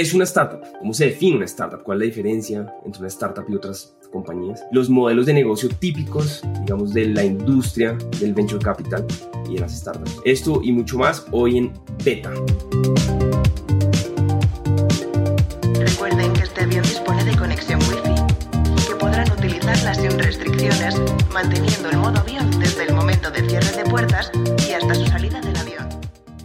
¿Qué es una startup? ¿Cómo se define una startup? ¿Cuál es la diferencia entre una startup y otras compañías? Los modelos de negocio típicos, digamos, de la industria del venture capital y de las startups. Esto y mucho más hoy en Beta. Recuerden que este avión dispone de conexión Wi-Fi y que podrán utilizarla sin restricciones, manteniendo el modo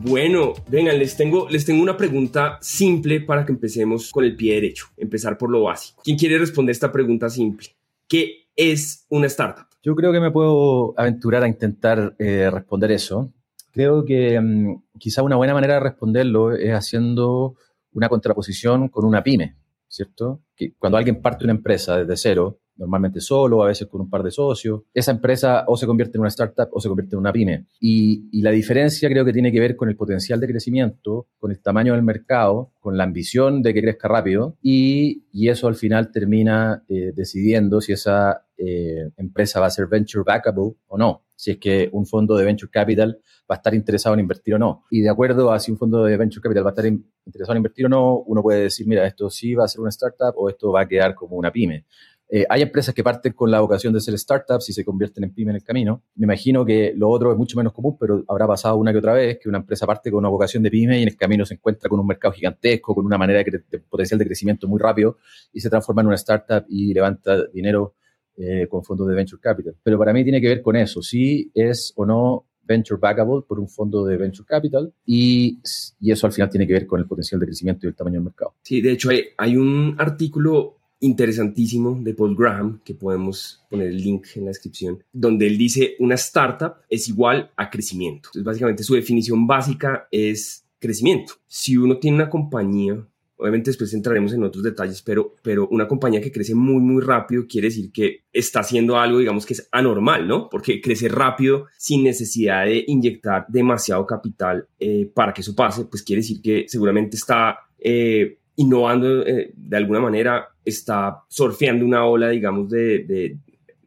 Bueno, vengan, les tengo, les tengo una pregunta simple para que empecemos con el pie derecho, empezar por lo básico. ¿Quién quiere responder esta pregunta simple? ¿Qué es una startup? Yo creo que me puedo aventurar a intentar eh, responder eso. Creo que mm, quizá una buena manera de responderlo es haciendo una contraposición con una pyme, ¿cierto? Que cuando alguien parte una empresa desde cero, normalmente solo, a veces con un par de socios. Esa empresa o se convierte en una startup o se convierte en una pyme. Y, la diferencia creo que tiene que ver con el potencial de crecimiento, con el tamaño del mercado, con la ambición de que crezca rápido y, eso al final termina eh, decidiendo si esa eh, empresa va a ser venture backable o no, si es que un fondo de venture capital va a estar interesado en invertir o no. Y de acuerdo a si un fondo de venture capital va a estar interesado en invertir o no, uno puede decir, mira, esto sí va a ser una startup o esto va a quedar como una pyme. Eh, hay empresas que parten con la vocación de ser startups y se convierten en pyme en el camino. Me imagino que lo otro es mucho menos común, pero habrá pasado una que otra vez que una empresa parte con una vocación de pyme y en el camino se encuentra con un mercado gigantesco, con una manera de, potencial de crecimiento muy rápido y se transforma en una startup y levanta dinero eh, con fondos de venture capital. Pero para mí tiene que ver con eso, si es o no venture backable por un fondo de venture capital y, y, eso al final tiene que ver con el potencial de crecimiento y el tamaño del mercado. Sí, de hecho hay, hay un artículo interesantísimo de Paul Graham, que podemos poner el link en la descripción, donde él dice una startup es igual a crecimiento. Entonces, básicamente su definición básica es crecimiento. Si uno tiene una compañía, obviamente después entraremos en otros detalles, pero, pero una compañía que crece muy, muy rápido quiere decir que está haciendo algo, digamos, que es anormal, ¿no? Porque crece rápido sin necesidad de inyectar demasiado capital eh, para que eso pase, pues quiere decir que seguramente está... Eh, innovando eh, de alguna manera, está surfeando una ola, digamos, de,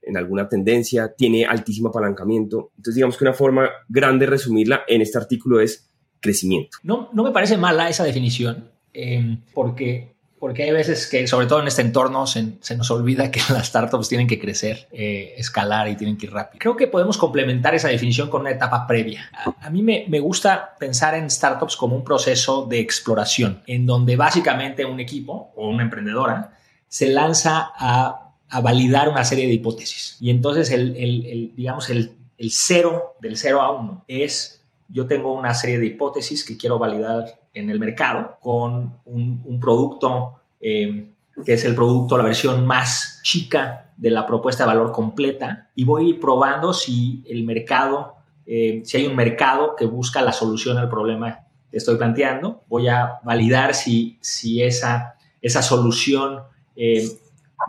en alguna tendencia, tiene altísimo apalancamiento. Entonces, digamos que una forma grande de resumirla en este artículo es crecimiento. No, no me parece mala esa definición, eh, porque porque hay veces que, sobre todo en este entorno, se, nos olvida que las startups tienen que crecer, eh, escalar y tienen que ir rápido. Creo que podemos complementar esa definición con una etapa previa. A, mí me, me, gusta pensar en startups como un proceso de exploración, en donde básicamente un equipo o una emprendedora se lanza a, a validar una serie de hipótesis. Y entonces, el, el, el digamos, el, el cero del cero a uno es yo tengo una serie de hipótesis que quiero validar en el mercado con un, producto eh, que es el producto, la versión más chica de la propuesta de valor completa y voy probando si el mercado, eh, si hay un mercado que busca la solución al problema que estoy planteando, voy a validar si, si esa, esa solución eh,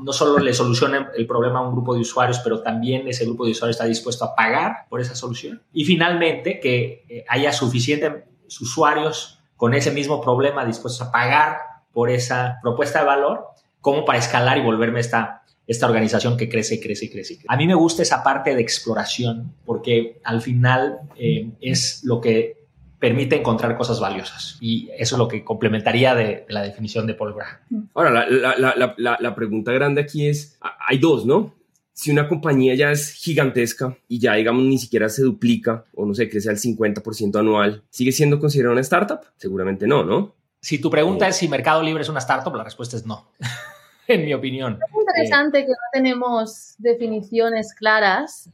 no solo le soluciona el problema a un grupo de usuarios, pero también ese grupo de usuarios está dispuesto a pagar por esa solución. Y finalmente, que eh, haya suficientes usuarios con ese mismo problema dispuestos a pagar por esa propuesta de valor, como para escalar y volverme esta, esta organización que crece y crece y crece. A mí me gusta esa parte de exploración, porque al final eh, es lo que permite encontrar cosas valiosas. Y eso es lo que complementaría de, la definición de Paul Graham. Ahora, la, pregunta grande aquí es, hay dos, ¿no? Si una compañía ya es gigantesca y ya, digamos, ni siquiera se duplica o no sé, crece al 50% anual, ¿sigue siendo considerada una startup? Seguramente no, ¿no? Si tu pregunta es si Mercado Libre es una startup, la respuesta es no, en mi opinión. Es interesante que no tenemos definiciones claras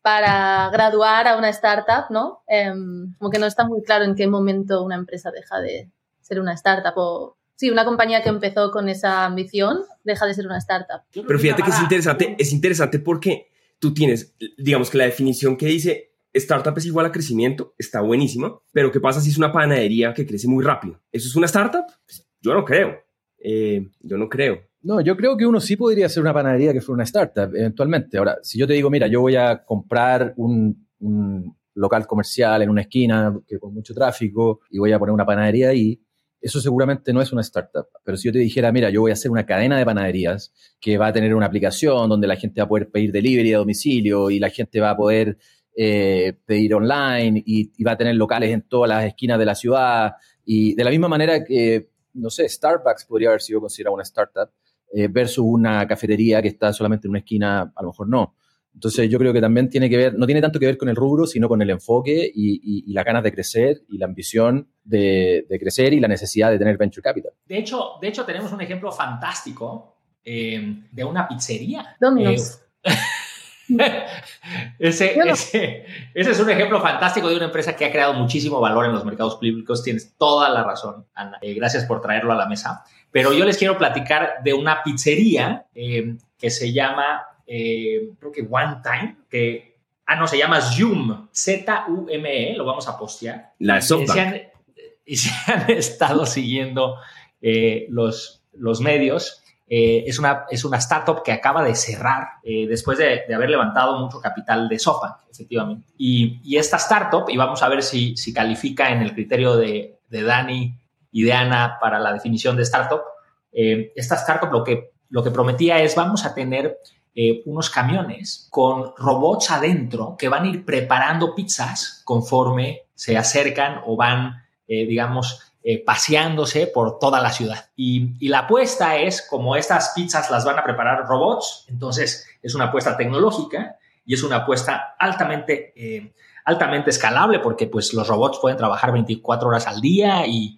para graduar a una startup, ¿no? Em, como que no está muy claro en qué momento una empresa deja de ser una startup o sí, una compañía que empezó con esa ambición deja de ser una startup. Pero fíjate que es interesante, es interesante porque tú tienes, digamos que la definición que dice startup es igual a crecimiento, está buenísima, pero ¿qué pasa si es una panadería que crece muy rápido? ¿Eso es una startup? Pues, yo no creo. Eh, yo no creo. No, yo creo que uno sí podría ser una panadería que fuera una startup, eventualmente. Ahora, si yo te digo, mira, yo voy a comprar un, local comercial en una esquina que con mucho tráfico y voy a poner una panadería ahí, eso seguramente no es una startup. Pero si yo te dijera, mira, yo voy a hacer una cadena de panaderías que va a tener una aplicación donde la gente va a poder pedir delivery a domicilio y la gente va a poder eh, pedir online y, va a tener locales en todas las esquinas de la ciudad y de la misma manera que no sé, Starbucks podría haber sido considerada una startup eh, versus una cafetería que está solamente en una esquina, a lo mejor no. Entonces yo creo que también tiene que ver, no tiene tanto que ver con el rubro, sino con el enfoque y, las ganas de crecer y la ambición de, crecer y la necesidad de tener venture capital. De hecho, de hecho tenemos un ejemplo fantástico eh, de una pizzería. Domino's. Eh, ese, ese, ese, es un ejemplo fantástico de una empresa que ha creado muchísimo valor en los mercados públicos. Tienes toda la razón, Ana. Eh, gracias por traerlo a la mesa. Pero yo les quiero platicar de una pizzería eh, que se llama, eh, creo que One Time, que, ah, no, se llama Zoom, Z-U-M-E, lo vamos a postear. La de Y se han, estado siguiendo los, los medios. Eh, es, una, es una startup que acaba de cerrar eh, después de, haber levantado mucho capital de SoftBank, efectivamente. Y, esta startup, y vamos a ver si, si califica en el criterio de, de, Dani y de Ana para la definición de startup, eh, esta startup lo que, lo que prometía es vamos a tener unos camiones con robots adentro que van a ir preparando pizzas conforme se acercan o van, digamos, eh, paseándose por toda la ciudad. Y, la apuesta es, como estas pizzas las van a preparar robots, entonces es una apuesta tecnológica y es una apuesta altamente, eh, altamente escalable porque pues los robots pueden trabajar 24 horas al día y,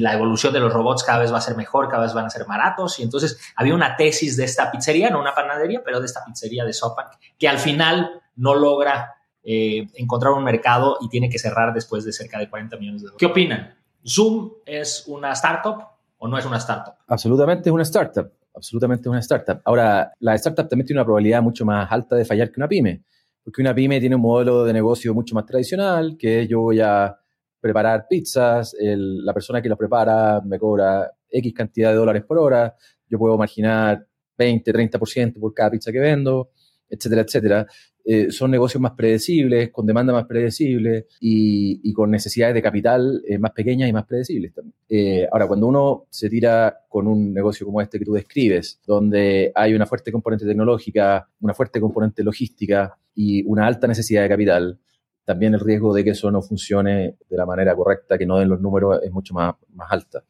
la evolución de los robots cada vez va a ser mejor, cada vez van a ser baratos. Y entonces había una tesis de esta pizzería, no una panadería, pero de esta pizzería de SoftBank, que al final no logra eh, encontrar un mercado y tiene que cerrar después de cerca de 40 millones de dólares. ¿Qué opinan? ¿Zoom es una startup o no es una startup? Absolutamente es una startup. Absolutamente es una startup. Ahora, la startup también tiene una probabilidad mucho más alta de fallar que una pyme, porque una pyme tiene un modelo de negocio mucho más tradicional, que yo voy a preparar pizzas, la persona que lo prepara me cobra X cantidad de dólares por hora, yo puedo imaginar 20, 30% por cada pizza que vendo, etcétera, etcétera. Eh, son negocios más predecibles, con demanda más predecible y, con necesidades de capital eh, más pequeñas y más predecibles también. Eh, ahora, cuando uno se tira con un negocio como este que tú describes, donde hay una fuerte componente tecnológica, una fuerte componente logística y una alta necesidad de capital, también el riesgo de que eso no funcione de la manera correcta, que no den los números, es mucho más, más alta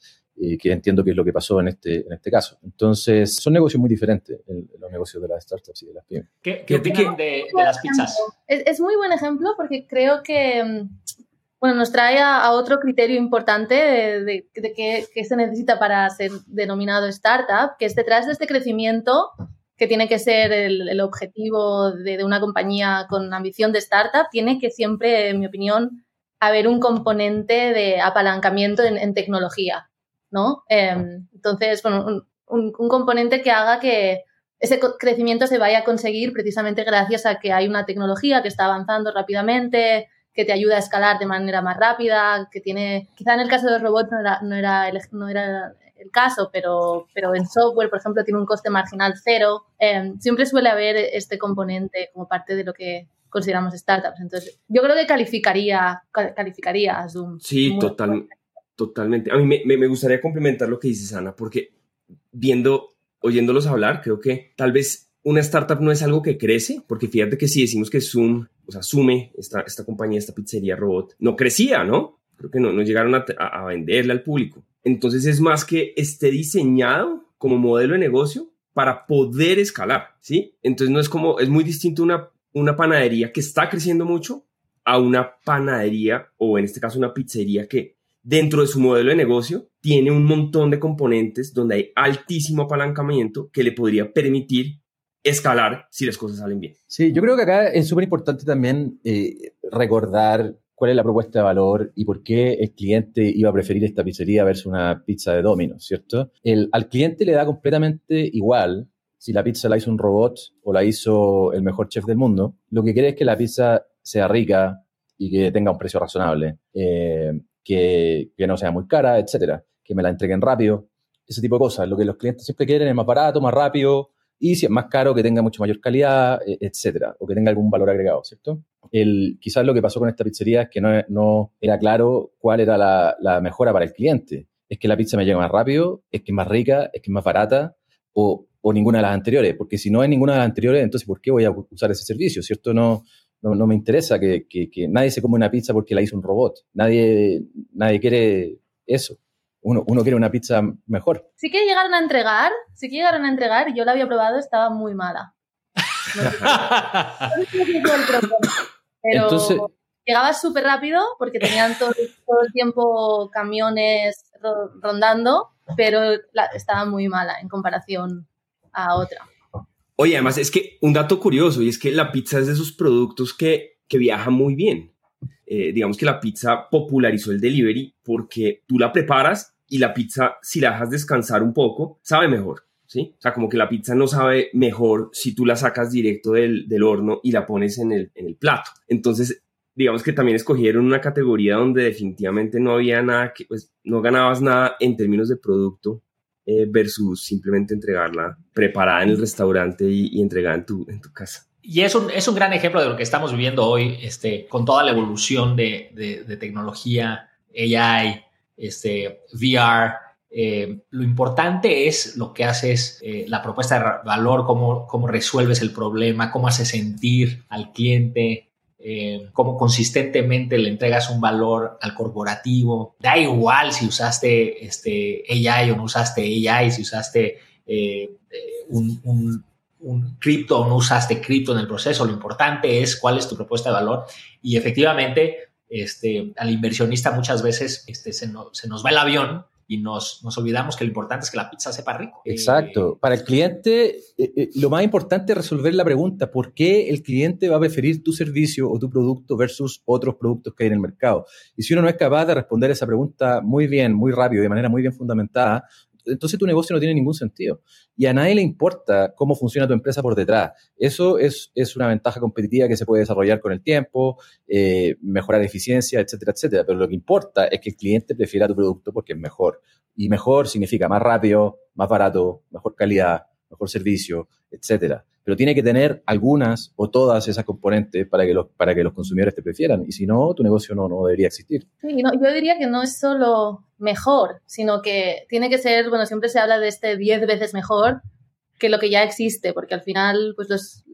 que entiendo que es lo que pasó en este, en este caso. Entonces, son negocios muy diferentes, los negocios de las startups y de las pymes. ¿Qué, qué opinan de, las pizzas? Es, muy buen ejemplo porque creo que mm, bueno, nos trae a, otro criterio importante de, de, qué, se necesita para ser denominado startup, que es detrás de este crecimiento que tiene que ser el, objetivo de, una compañía con ambición de startup, tiene que siempre, en mi opinión, haber un componente de apalancamiento en tecnología. ¿No? Em, entonces, bueno, un, componente que haga que ese crecimiento se vaya a conseguir precisamente gracias a que hay una tecnología que está avanzando rápidamente, que te ayuda a escalar de manera más rápida, que tiene, quizá en el caso de los robots no era, no era, el, no era el caso, pero, pero en software, por ejemplo, tiene un coste marginal cero. Em, siempre suele haber este componente como parte de lo que consideramos startups. Entonces, yo creo que calificaría, calificaría a Zoom. Sí, total, Totalmente. A mí me, me, gustaría complementar lo que dices, Ana, porque viendo, oyéndolos hablar, creo que tal vez una startup no es algo que crece, porque fíjate que si decimos que Zoom, o sea, Sume, esta, esta compañía, esta pizzería robot, no crecía, ¿no? Creo que no, no llegaron a, a, venderle al público. Entonces es más que esté diseñado como modelo de negocio para poder escalar, ¿sí? Entonces no es como, es muy distinto una, una panadería que está creciendo mucho a una panadería o en este caso una pizzería que dentro de su modelo de negocio tiene un montón de componentes donde hay altísimo apalancamiento que le podría permitir escalar si las cosas salen bien. Sí, yo creo que acá es súper importante también eh, recordar cuál es la propuesta de valor y por qué el cliente iba a preferir esta pizzería versus una pizza de Domino's, ¿cierto? Al cliente le da completamente igual si la pizza la hizo un robot o la hizo el mejor chef del mundo. Lo que quiere es que la pizza sea rica y que tenga un precio razonable. Eh, que, no sea muy cara, etcétera, que me la entreguen rápido, ese tipo de cosas. Lo que los clientes siempre quieren es más barato, más rápido, y si es más caro, que tenga mucho mayor calidad, e, etcétera, o que tenga algún valor agregado, ¿cierto? El, quizás lo que pasó con esta pizzería es que no, no era claro cuál era la, la, mejora para el cliente. Es que la pizza me llega más rápido, es que es más rica, es que es más barata, o, o ninguna de las anteriores, porque si no es ninguna de las anteriores, entonces ¿por qué voy a usar ese servicio? ¿Cierto? No, no, me interesa que, nadie se come una pizza porque la hizo un robot. Nadie, nadie quiere eso. uno, uno quiere una pizza mejor. Sí que llegaron a entregar, sí que llegaron a entregar yo la había probado, estaba muy mala. Pero Entonces- llegaba súper rápido porque tenían todo, todo el tiempo camiones ro- rondando, pero la- estaba muy mala en comparación a otra. Oye, además es que un dato curioso y es que la pizza es de esos productos que, que viaja muy bien. Eh, digamos que la pizza popularizó el delivery porque tú la preparas y la pizza, si la dejas descansar un poco, sabe mejor. ¿Sí? O sea, como que la pizza no sabe mejor si tú la sacas directo del, del horno y la pones en el, en el plato. Entonces, digamos que también escogieron una categoría donde definitivamente no había nada que, pues, no ganabas nada en términos de producto eh, versus simplemente entregarla preparada en el restaurante y, y entregada en tu, en tu casa. Y es un, es un gran ejemplo de lo que estamos viviendo hoy, este, con toda la evolución de, de- de tecnología, AI, este, VR. Eh, lo importante es lo que haces, eh, la propuesta de valor, cómo, cómo resuelves el problema, cómo haces sentir al cliente, eh, cómo consistentemente le entregas un valor al corporativo. Da igual si usaste este, AI o no usaste AI, si usaste eh, eh, un, un- un cripto o no usaste cripto en el proceso. Lo importante es cuál es tu propuesta de valor. Y efectivamente, este, al inversionista muchas veces este, se, se nos va el avión y nos, nos olvidamos que lo importante es que la pizza sepa rico. Exacto. Eh, Para el cliente, eh, eh, lo más importante es resolver la pregunta, ¿por qué el cliente va a preferir tu servicio o tu producto versus otros productos que hay en el mercado? Y si uno no es capaz de responder esa pregunta muy bien, muy rápido, de manera muy bien fundamentada, entonces tu negocio no tiene ningún sentido. Y a nadie le importa cómo funciona tu empresa por detrás. Eso es, es una ventaja competitiva que se puede desarrollar con el tiempo, eh, mejorar eficiencia, etcétera, etcétera. Pero lo que importa es que el cliente prefiera tu producto porque es mejor. Y mejor significa más rápido, más barato, mejor calidad, mejor servicio, etcétera. Pero tiene que tener algunas o todas esas componentes para que los, para que los consumidores te prefieran. Y si no, tu negocio no, no debería existir. Sí, no, yo diría que no es solo mejor, sino que tiene que ser, bueno, siempre se habla de este 10 veces mejor que lo que ya existe, porque al final, pues los,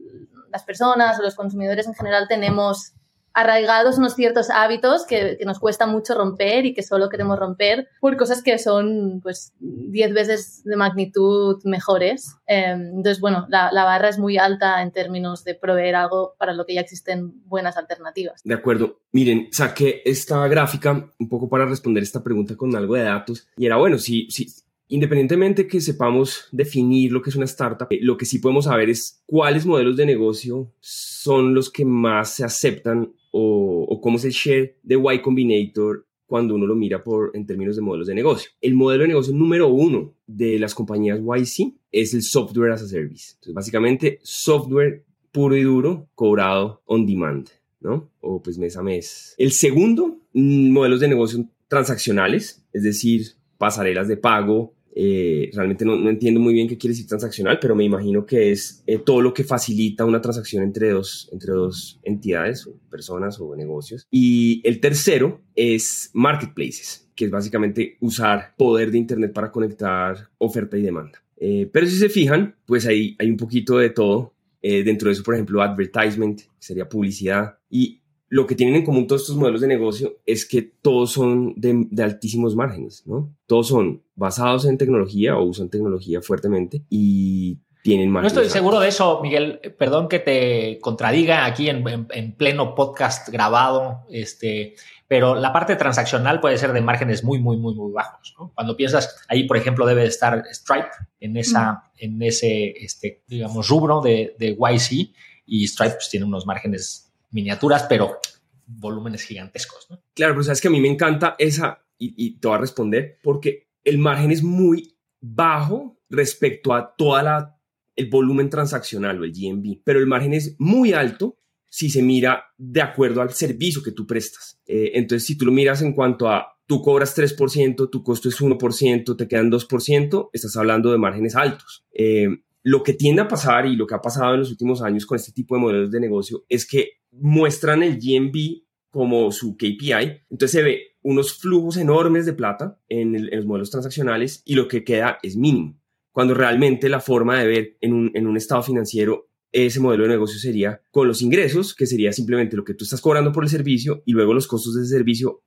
las personas o los consumidores en general tenemos arraigados unos ciertos hábitos que, que nos cuesta mucho romper y que solo queremos romper por cosas que son pues 10 veces de magnitud mejores. Eh, entonces, bueno, la, la barra es muy alta en términos de proveer algo para lo que ya existen buenas alternativas. De acuerdo. Miren, saqué esta gráfica un poco para responder esta pregunta con algo de datos. Y era bueno, si, si independientemente que sepamos definir lo que es una startup, eh, lo que sí podemos saber es cuáles modelos de negocio son los que más se aceptan o, o cómo es el share de Y Combinator cuando uno lo mira por, en términos de modelos de negocio. El modelo de negocio número uno de las compañías YC es el software as a service. Entonces, básicamente, software puro y duro cobrado on demand. ¿no? O pues mes a mes. El segundo, mm, modelos de negocio transaccionales, es decir, pasarelas de pago. Eh, realmente no, no, entiendo muy bien qué quiere decir transaccional, pero me imagino que es eh, todo lo que facilita una transacción entre dos, entre dos entidades, o personas o negocios. Y el tercero es marketplaces, que es básicamente usar poder de Internet para conectar oferta y demanda. Eh, pero si se fijan, pues ahí hay un poquito de todo. Eh, dentro de eso, por ejemplo, advertisement, que sería publicidad. Y lo que tienen en común todos estos modelos de negocio es que todos son de, de, altísimos márgenes, ¿no? Todos son basados en tecnología o usan tecnología fuertemente y tienen márgenes. No estoy seguro de eso, Miguel. Perdón que te contradiga aquí en, en, en pleno podcast grabado, este, pero la parte transaccional puede ser de márgenes muy, muy, muy, muy bajos. ¿no? Cuando piensas, ahí, por ejemplo, debe estar Stripe en, esa, mm. en ese, este, digamos, rubro de, de YC y Stripe pues, tiene unos márgenes miniaturas, pero volúmenes gigantescos. ¿no? Claro, pero sabes que a mí me encanta esa, y, y, te voy a responder, porque el margen es muy bajo respecto a toda la el volumen transaccional o el GMV, pero el margen es muy alto si se mira de acuerdo al servicio que tú prestas. Eh, entonces, si tú lo miras en cuanto a tú cobras 3%, tu costo es 1%, te quedan 2%, estás hablando de márgenes altos. Eh, lo que tiende a pasar y lo que ha pasado en los últimos años con este tipo de modelos de negocio es que muestran el GMV como su KPI, entonces se ve unos flujos enormes de plata en los modelos transaccionales y lo que queda es mínimo cuando realmente la forma de ver en un, en un, estado financiero ese modelo de negocio sería con los ingresos, que sería simplemente lo que tú estás cobrando por el servicio y luego los costos de ese servicio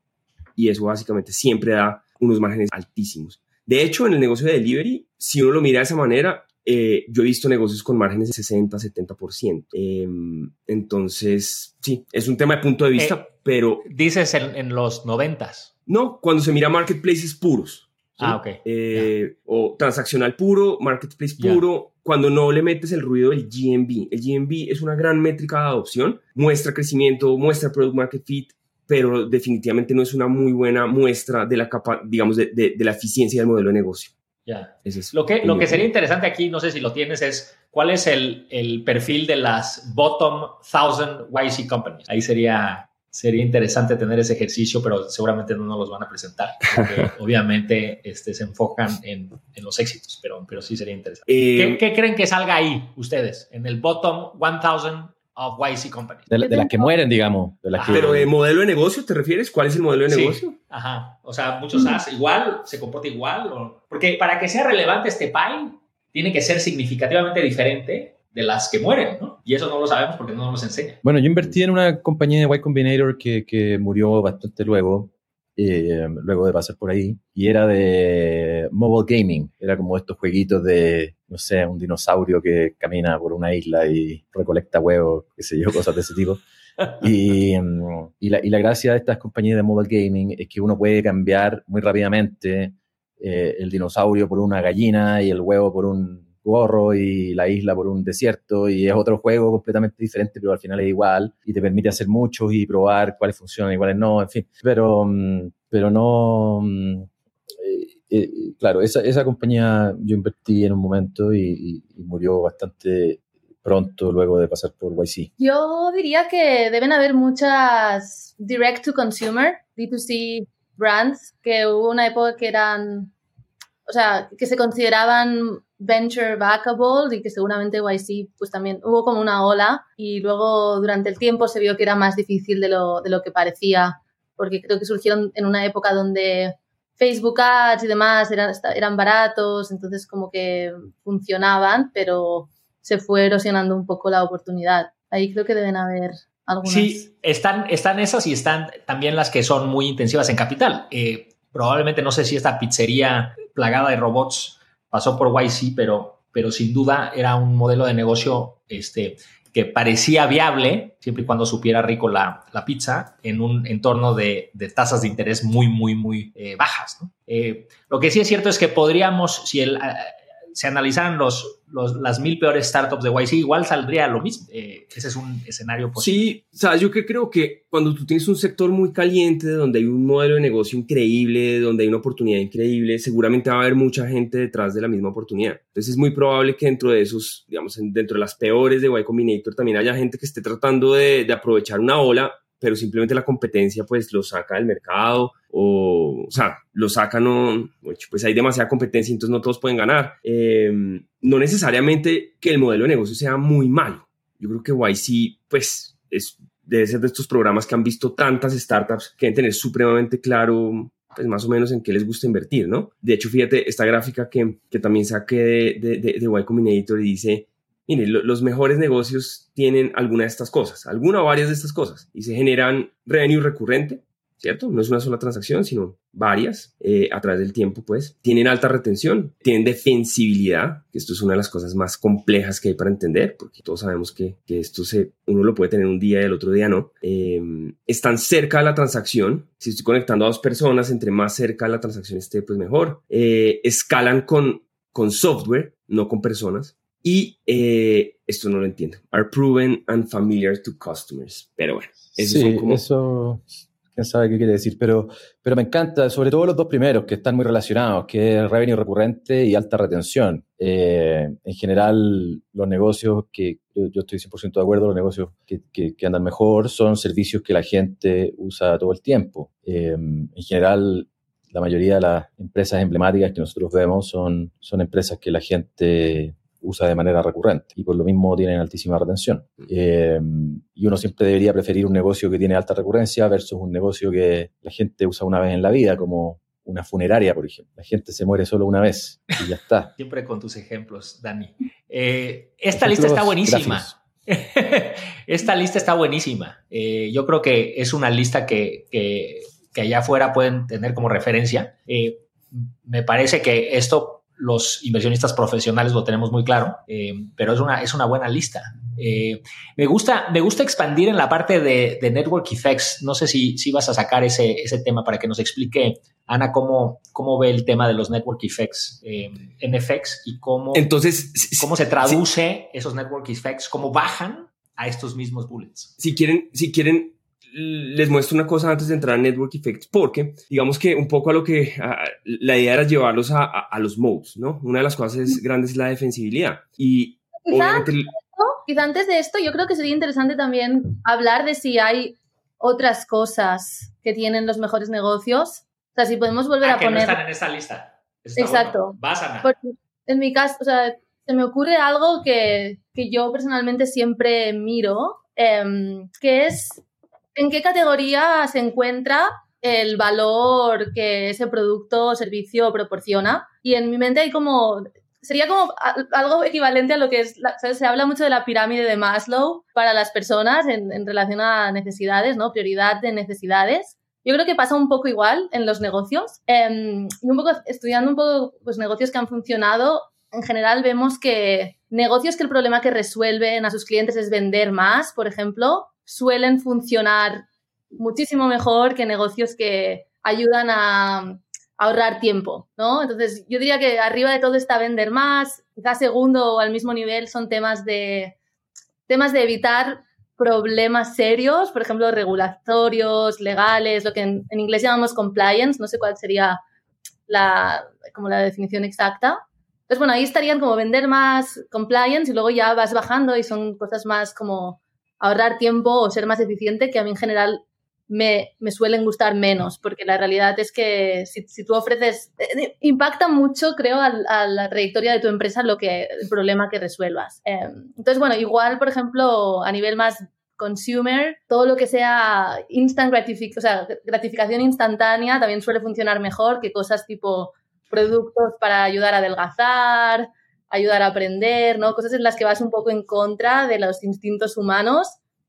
y eso básicamente siempre da unos márgenes altísimos. De hecho, en el negocio de delivery, si uno lo mira de esa manera, eh, yo he visto negocios con márgenes de 60, 70%. Eh, entonces, sí, es un tema de punto de vista, Eh, pero Dices en, en los noventas. no, cuando se mira marketplaces puros. ¿sí? Ah, ok. Eh, o transaccional puro, marketplace puro, cuando no le metes el ruido del GMB. El GMB es una gran métrica de adopción, muestra crecimiento, muestra product market fit, pero definitivamente no es una muy buena muestra de la capa, digamos, de, de- de la eficiencia del modelo de negocio. Ya. Es Lo que, lo que sería interesante aquí, no sé si lo tienes, es cuál es el, el perfil de las bottom 1000 YC companies. Ahí sería, sería interesante tener ese ejercicio, pero seguramente no nos los van a presentar, porque obviamente este, se enfocan en, en los éxitos, pero, pero sí sería interesante. Eh, ¿Qué, qué creen que salga ahí ustedes, en el bottom 1000 of YC companies? De, la- de las que mueren, digamos. De las que, Pero de modelo de negocio, ¿te refieres? ¿Cuál es el modelo de Sí. negocio? Ajá. O sea, muchos SaaS igual, se comporta igual. o- Porque para que sea relevante este pie, tiene que ser significativamente diferente de las que mueren, ¿no? Y eso no lo sabemos porque no nos enseña. Bueno, yo invertí en una compañía de Y Combinator que, que murió bastante luego, eh, luego de pasar por ahí, y era de mobile gaming. Era como estos jueguitos de, no sé, un dinosaurio que camina por una isla y recolecta huevos, qué sé yo, cosas de ese tipo. Y, mm, y, la, y la gracia de estas compañías de mobile gaming es que uno puede cambiar muy rápidamente eh, el dinosaurio por una gallina y el huevo por un gorro y la isla por un desierto y es otro juego completamente diferente, pero al final es igual y te permite hacer muchos y probar cuáles funcionan y cuáles no, en fin. Pero, mm, pero no... mm, eh, eh, claro, esa, esa compañía yo invertí en un momento y, murió bastante pronto luego de pasar por YC. Yo diría que deben haber muchas direct to consumer, D2C brands, que hubo una época que eran, o sea, que se consideraban venture backable y que seguramente YC pues también hubo como una ola y luego durante el tiempo se vio que era más difícil de lo, de lo que parecía, porque creo que surgieron en una época donde Facebook Ads y demás eran, eran baratos, entonces como que funcionaban, pero se fue erosionando un poco la oportunidad. Ahí creo que deben haber algunas. Sí, están, están esas y están también las que son muy intensivas en capital. Eh, probablemente no sé si esta pizzería plagada de robots pasó por YC, pero, pero sin duda era un modelo de negocio este, que parecía viable, siempre y cuando supiera rico la, la pizza, en un entorno de, de tasas de interés muy, muy, muy eh, bajas. Eh, lo que sí es cierto es que podríamos, si el, se analizaran los, los, las mil peores startups de YC, igual saldría lo mismo. Eh, ese es un escenario posible. Sí, sabes, yo que creo que cuando tú tienes un sector muy caliente, donde hay un modelo de negocio increíble, donde hay una oportunidad increíble, seguramente va a haber mucha gente detrás de la misma oportunidad. Entonces es muy probable que dentro de esos, digamos, en- dentro de las peores de Y Combinator también haya gente que esté tratando de, de aprovechar una ola, pero simplemente la competencia pues lo saca del mercado o, o sea, lo saca, no, pues hay demasiada competencia, entonces no todos pueden ganar. Eh, no necesariamente que el modelo de negocio sea muy malo. Yo creo que YC, pues, es, debe ser de estos programas que han visto tantas startups que deben tener supremamente claro, pues, más o menos en qué les gusta invertir, ¿no? De hecho, fíjate, esta gráfica que, que también saqué de, de, de, de Y Combinator y dice, mire, lo, los mejores negocios tienen alguna de estas cosas, alguna o varias de estas cosas, y se generan revenue recurrente, ¿cierto? No es una sola transacción, sino varias eh, a través del tiempo, pues. Tienen alta retención, tienen defensibilidad, que esto es una de las cosas más complejas que hay para entender, porque todos sabemos que, que esto se, uno lo puede tener un día y el otro día no. Eh, están cerca de la transacción. Si estoy conectando a dos personas, entre más cerca la transacción esté, pues mejor. Eh, escalan con, con software, no con personas. Y eh, esto no lo entiendo. Are proven and familiar to customers. Pero bueno, eso sí, como... eso quién sabe qué quiere decir, pero, pero me encanta, sobre todo los dos primeros, que están muy relacionados, que es revenue recurrente y alta retención. Eh, en general, los negocios que yo, yo estoy 100% de acuerdo, los negocios que, que, que, andan mejor son servicios que la gente usa todo el tiempo. Eh, en general, la mayoría de las empresas emblemáticas que nosotros vemos son, son empresas que la gente usa de manera recurrente y por lo mismo tienen altísima retención. Eh, y uno siempre debería preferir un negocio que tiene alta recurrencia versus un negocio que la gente usa una vez en la vida, como una funeraria, por ejemplo. La gente se muere solo una vez y ya está. Siempre con tus ejemplos, Dani. Eh, esta ejemplos lista está buenísima. esta lista está buenísima. Eh, yo creo que es una lista que, que, que allá afuera pueden tener como referencia. Eh, me parece que esto los inversionistas profesionales lo tenemos muy claro, eh, pero es una, es una buena lista. Eh, me, gusta, me gusta expandir en la parte de, Network Effects. No sé si, si vas a sacar ese, ese tema para que nos explique, Ana, cómo, cómo ve el tema de los Network Effects eh, en FX y cómo, Entonces, cómo se traduce esos Network Effects, cómo bajan a estos mismos bullets. Si quieren, si quieren les muestro una cosa antes de entrar a Network Effects, porque digamos que un poco a lo que la idea era llevarlos a, a, los modes, ¿no? Una de las cosas grandes es la defensibilidad. Y quizá, quizá antes de esto, yo creo que sería interesante también hablar de si hay otras cosas que tienen los mejores negocios. O sea, si podemos volver ah, a poner. No están en esta lista. Exacto. Vas a en mi caso, o sea, se me ocurre algo que, que yo personalmente siempre miro, em, que es ¿En qué categoría se encuentra el valor que ese producto o servicio proporciona? Y en mi mente hay como sería como algo equivalente a lo que es, se habla mucho de la pirámide de Maslow para las personas en, relación a necesidades, ¿no? Prioridad de necesidades. Yo creo que pasa un poco igual en los negocios. Em, y un poco estudiando un poco pues, negocios que han funcionado, en general vemos que negocios que el problema que resuelven a sus clientes es vender más, por ejemplo, suelen funcionar muchísimo mejor que negocios que ayudan a ahorrar tiempo, ¿no? Entonces, yo diría que arriba de todo está vender más, quizás segundo o al mismo nivel son temas de temas de evitar problemas serios, por ejemplo, regulatorios, legales, lo que en, inglés llamamos compliance, no sé cuál sería la, como la definición exacta. Entonces, bueno, ahí estarían como vender más compliance y luego ya vas bajando y son cosas más como ahorrar tiempo o ser más eficiente, que a mí en general me, me suelen gustar menos, porque la realidad es que si, si tú ofreces, eh, eh, impacta mucho, creo, a, la trayectoria de tu empresa lo que, el problema que resuelvas. Em, entonces, bueno, igual, por ejemplo, a nivel más consumer, todo lo que sea instant gratific o sea, gratificación instantánea también suele funcionar mejor que cosas tipo productos para ayudar a adelgazar, ayudar a aprender, ¿no? Cosas en las que vas un poco en contra de los instintos humanos.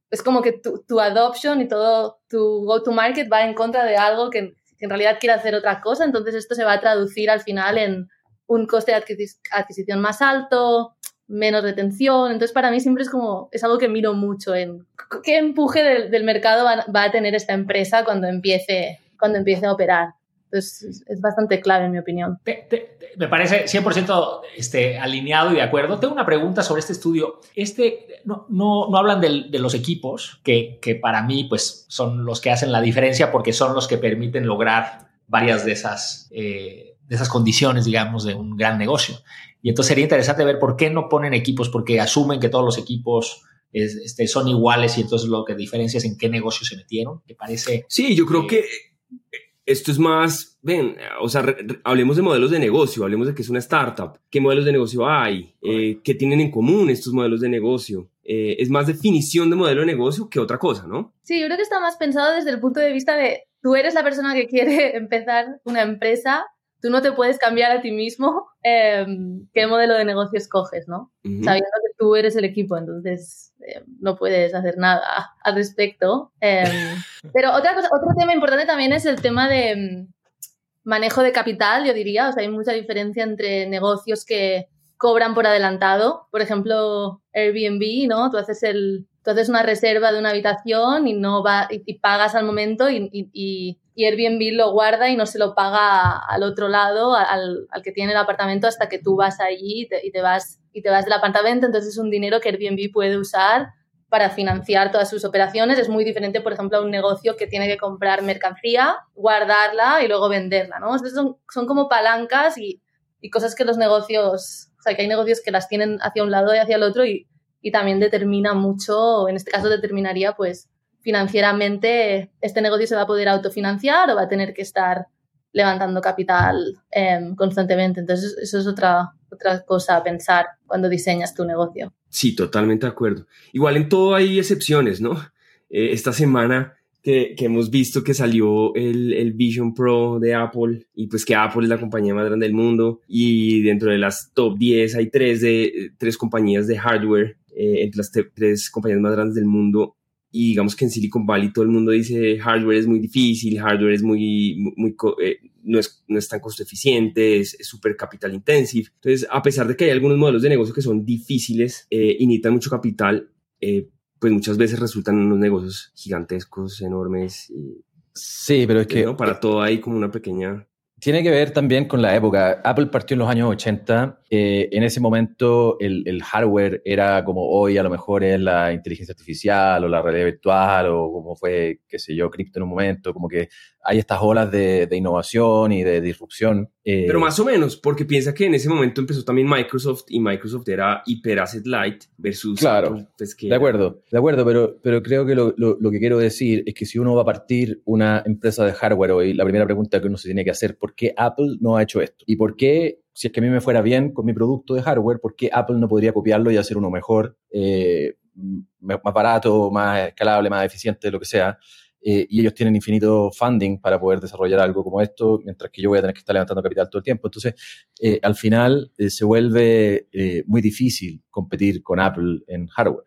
Es como que tu, tu adoption y todo tu go-to-market va en contra de algo que, en realidad quiere hacer otra cosa. Entonces esto se va a traducir al final en un coste de adquisición más alto, menos retención. Entonces, para mí siempre es como, es algo que miro mucho en qué empuje del, mercado va, va, a tener esta empresa cuando empiece, cuando empiece a operar. Entonces, es bastante clave, en mi opinión. me parece 100% este, alineado y de acuerdo. Tengo una pregunta sobre este estudio. Este, no, no, no hablan de, de, los equipos, que, que, para mí pues, son los que hacen la diferencia porque son los que permiten lograr varias de esas, eh, de esas condiciones, digamos, de un gran negocio. Y entonces sería interesante ver por qué no ponen equipos, porque asumen que todos los equipos este, son iguales y entonces lo que diferencia es en qué negocio se metieron. ¿Te parece? Sí, yo creo que esto es más, ven, o sea, hablemos de modelos de negocio, hablemos de que es una startup, qué modelos de negocio hay, eh, qué tienen en común estos modelos de negocio. Eh, es más definición de modelo de negocio que otra cosa, ¿no? Sí, yo creo que está más pensado desde el punto de vista de tú eres la persona que quiere empezar una empresa tú no te puedes cambiar a ti mismo em, qué modelo de negocio escoges, ¿no? Sabiendo que tú eres el equipo, entonces em, no puedes hacer nada al respecto. Em, pero otra cosa, otro tema importante también es el tema de manejo de capital, yo diría. O sea, hay mucha diferencia entre negocios que cobran por adelantado. Por ejemplo, Airbnb, ¿no? Tú haces el, tú haces una reserva de una habitación y no va y, pagas al momento y, y, y, Airbnb lo guarda y no se lo paga al otro lado, al, al que tiene el apartamento hasta que tú vas allí y te, y te, vas y te vas del apartamento. Entonces es un dinero que Airbnb puede usar para financiar todas sus operaciones. Es muy diferente, por ejemplo, a un negocio que tiene que comprar mercancía, guardarla y luego venderla, ¿no? Entonces son, son como palancas y, y cosas que los negocios sea, que hay negocios que las tienen hacia un lado y hacia el otro y, y también determina mucho, en este caso determinaría pues financieramente este negocio se va a poder autofinanciar o va a tener que estar levantando capital em, constantemente. Entonces, eso es otra, otra cosa a pensar cuando diseñas tu negocio. Sí, totalmente de acuerdo. Igual en todo hay excepciones, ¿no? Eh, esta semana que, hemos visto que salió el, el, Vision Pro de Apple y pues que Apple es la compañía más grande del mundo y dentro de las top 10 hay tres, de, tres compañías de hardware, eh, entre las tres compañías más grandes del mundo y digamos que en Silicon Valley todo el mundo dice hardware es muy difícil, hardware es muy, muy, eh, no, es, no es tan costo eficiente, es súper capital intensive. Entonces, a pesar de que hay algunos modelos de negocio que son difíciles eh, y necesitan mucho capital, eh, pues muchas veces resultan unos negocios gigantescos, enormes. sí, pero es que... Para todo hay como una pequeña tiene que ver también con la época. Apple partió en los años 80. Eh, en ese momento el, el, hardware era como hoy a lo mejor es la inteligencia artificial o la realidad virtual o como fue, qué sé yo, cripto en un momento. Como que hay estas olas de, innovación y de disrupción. Eh, Pero más o menos, porque piensa que en ese momento empezó también Microsoft y Microsoft era hiper asset light versus claro, pues, de acuerdo, de acuerdo, pero, pero creo que lo, lo, que quiero decir es que si uno va a partir una empresa de hardware hoy, la primera pregunta que uno se tiene que hacer, ¿por qué Apple no ha hecho esto? ¿Y por qué si es que a mí me fuera bien con mi producto de hardware, ¿por qué Apple no podría copiarlo y hacer uno mejor, eh, más barato, más escalable, más eficiente, lo que sea? Eh, y ellos tienen infinito funding para poder desarrollar algo como esto, mientras que yo voy a tener que estar levantando capital todo el tiempo. Entonces, eh, al final eh, se vuelve muy difícil competir con Apple en hardware,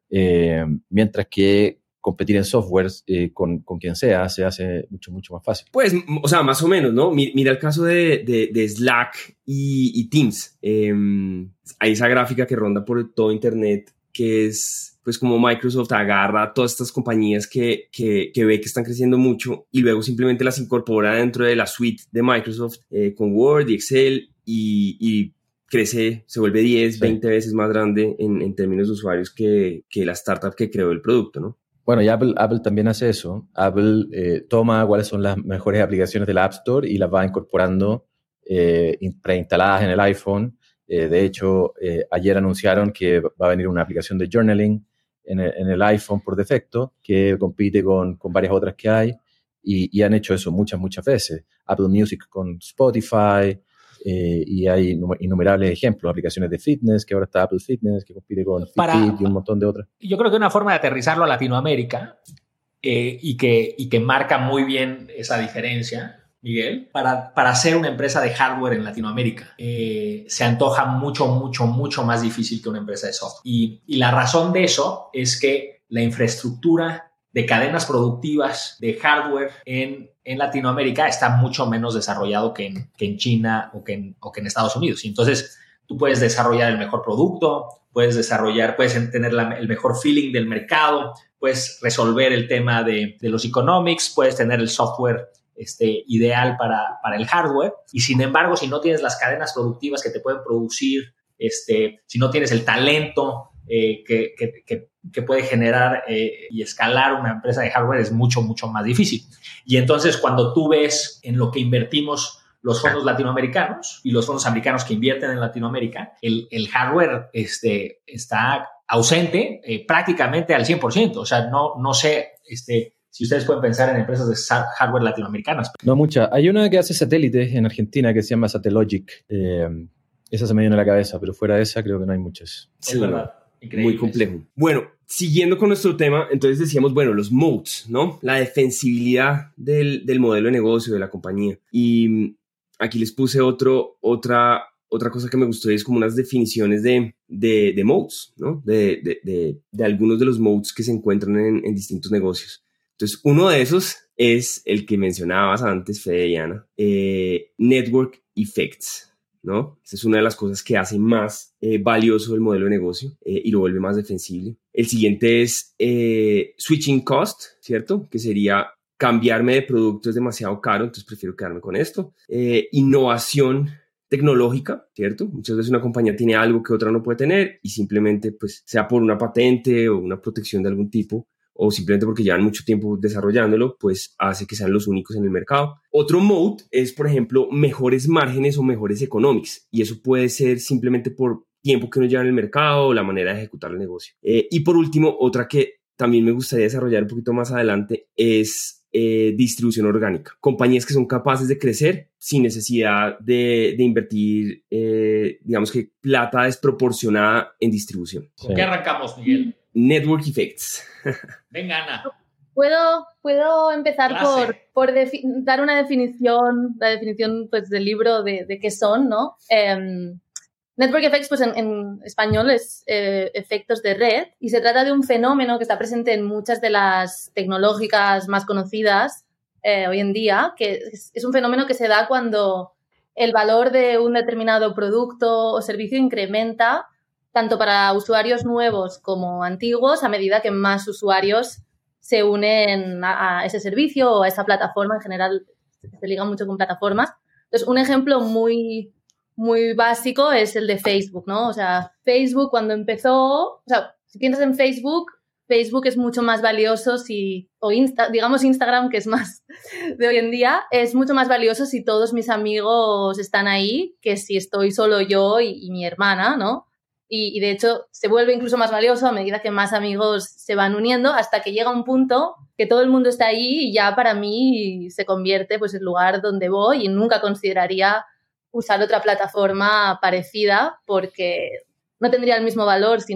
mientras que competir en software con, con, quien sea se hace mucho, mucho más fácil. Pues, o sea, más o menos, ¿no? Mira el caso de, de, Slack y, y Teams. Em, hay esa gráfica que ronda por todo Internet que es pues como Microsoft agarra todas estas compañías que, que, que, ve que están creciendo mucho y luego simplemente las incorpora dentro de la suite de Microsoft eh, con Word y Excel y, y crece, se vuelve 10, 20 veces más grande en, en términos de usuarios que, que, la startup que creó el producto, ¿no? Bueno, y Apple, Apple también hace eso. Apple eh, toma cuáles son las mejores aplicaciones del App Store y las va incorporando eh, preinstaladas en el iPhone eh, de hecho, ayer anunciaron que va a venir una aplicación de journaling en el, iPhone por defecto, que compite con, con varias otras que hay, y, han hecho eso muchas, muchas veces. Apple Music con Spotify, eh, y hay innumerables ejemplos, aplicaciones de fitness, que ahora está Apple Fitness, que compite con Fitbit y un montón de otras. Yo creo que una forma de aterrizarlo a Latinoamérica y, que, y que marca muy bien esa diferencia Miguel, para, para ser una empresa de hardware en Latinoamérica. Eh, se antoja mucho, mucho, mucho más difícil que una empresa de software. Y, y, la razón de eso es que la infraestructura de cadenas productivas de hardware en, en Latinoamérica está mucho menos desarrollado que en, que en China o que en, o que en Estados Unidos. Y entonces tú puedes desarrollar el mejor producto, puedes desarrollar, puedes tener el mejor feeling del mercado, puedes resolver el tema de, de los economics, puedes tener el software este, ideal para, para, el hardware. Y sin embargo, si no tienes las cadenas productivas que te pueden producir, este, si no tienes el talento eh, que, que, puede generar eh, y escalar una empresa de hardware, es mucho, mucho más difícil. Y entonces, cuando tú ves en lo que invertimos los fondos latinoamericanos y los fondos americanos que invierten en Latinoamérica, el, el hardware este, está ausente eh, prácticamente al 100%. O sea, no, no sé, este, si ustedes pueden pensar en empresas de hardware latinoamericanas. No muchas. Hay una que hace satélites en Argentina que se llama Satellogic. Eh, esa se me viene a la cabeza, pero fuera de esa creo que no hay muchas. Sí, es verdad. Increíble. Muy complejo. Bueno, siguiendo con nuestro tema, entonces decíamos, bueno, los modes, ¿no? La defensibilidad del, del modelo de negocio de la compañía. Y aquí les puse otro, otra, otra cosa que me gustó y es como unas definiciones de, de, de modes, ¿no? De, de, de, algunos de los modes que se encuentran en, en distintos negocios. Entonces, uno de esos es el que mencionabas antes, Fede y Ana, eh, Network Effects, ¿no? Esa es una de las cosas que hace más eh, valioso el modelo de negocio eh, y lo vuelve más defensible. El siguiente es Switching Cost, ¿cierto? Que sería cambiarme de producto es demasiado caro, entonces prefiero quedarme con esto. innovación tecnológica, ¿cierto? Muchas veces una compañía tiene algo que otra no puede tener y simplemente, pues, sea por una patente o una protección de algún tipo, o simplemente porque llevan mucho tiempo desarrollándolo, pues hace que sean los únicos en el mercado. Otro mode es, por ejemplo, mejores márgenes o mejores economics, y eso puede ser simplemente por tiempo que uno lleva en el mercado o la manera de ejecutar el negocio. Eh, y por último, otra que también me gustaría desarrollar un poquito más adelante es eh, distribución orgánica. Compañías que son capaces de crecer sin necesidad de, invertir, eh, digamos que plata desproporcionada en distribución. ¿Con qué arrancamos, Miguel? Network Effects. Venga, Ana. Puedo, puedo empezar por, por dar una definición, la definición pues, del libro de, de qué son, ¿no? Em, Network Effects, pues en, español es eh, efectos de red y se trata de un fenómeno que está presente en muchas de las tecnológicas más conocidas eh, hoy en día, que es, un fenómeno que se da cuando el valor de un determinado producto o servicio incrementa tanto para usuarios nuevos como antiguos a medida que más usuarios se unen a, ese servicio o a esa plataforma. En general, se liga mucho con plataformas. Entonces, un ejemplo muy, muy básico es el de Facebook, ¿no? O sea, Facebook cuando empezó, o sea, si piensas en Facebook, Facebook es mucho más valioso si, o digamos Instagram, que es más de hoy en día, es mucho más valioso si todos mis amigos están ahí que si estoy solo yo y, mi hermana, ¿no? Y, de hecho se vuelve incluso más valioso a medida que más amigos se van uniendo hasta que llega un punto que todo el mundo está ahí y ya para mí se convierte pues el lugar donde voy y nunca consideraría usar otra plataforma parecida porque no tendría el mismo valor si,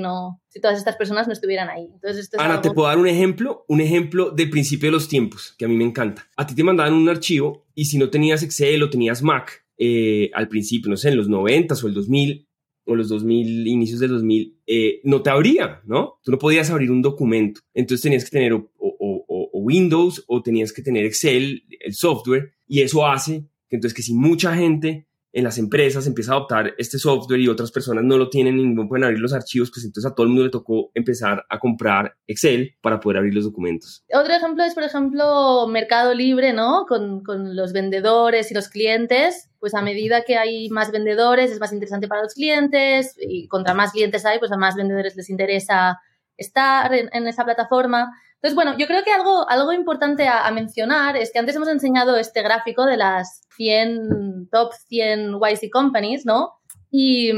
si todas estas personas no estuvieran ahí. Entonces, Ana, te puedo dar un ejemplo, un ejemplo del principio de los tiempos, que a mí me encanta. A ti te mandaban un archivo y si no tenías Excel o tenías Mac eh, al principio, no sé, en los 90 o el 2000 o los 2000, inicios del 2000, eh, no te abría, ¿no? Tú no podías abrir un documento. Entonces tenías que tener o, o Windows o tenías que tener Excel, el software, y eso hace que entonces que si mucha gente en las empresas empieza a adoptar este software y otras personas no lo tienen y no pueden abrir los archivos, pues entonces a todo el mundo le tocó empezar a comprar Excel para poder abrir los documentos. Otro ejemplo es, por ejemplo, Mercado Libre, ¿no? Con, los vendedores y los clientes, pues a medida que hay más vendedores es más interesante para los clientes y contra más clientes hay, pues a más vendedores les interesa estar en esa plataforma. Entonces, bueno, yo creo que algo, algo importante a, mencionar es que antes hemos enseñado este gráfico de las 100, top 100 YC companies, ¿no? Y,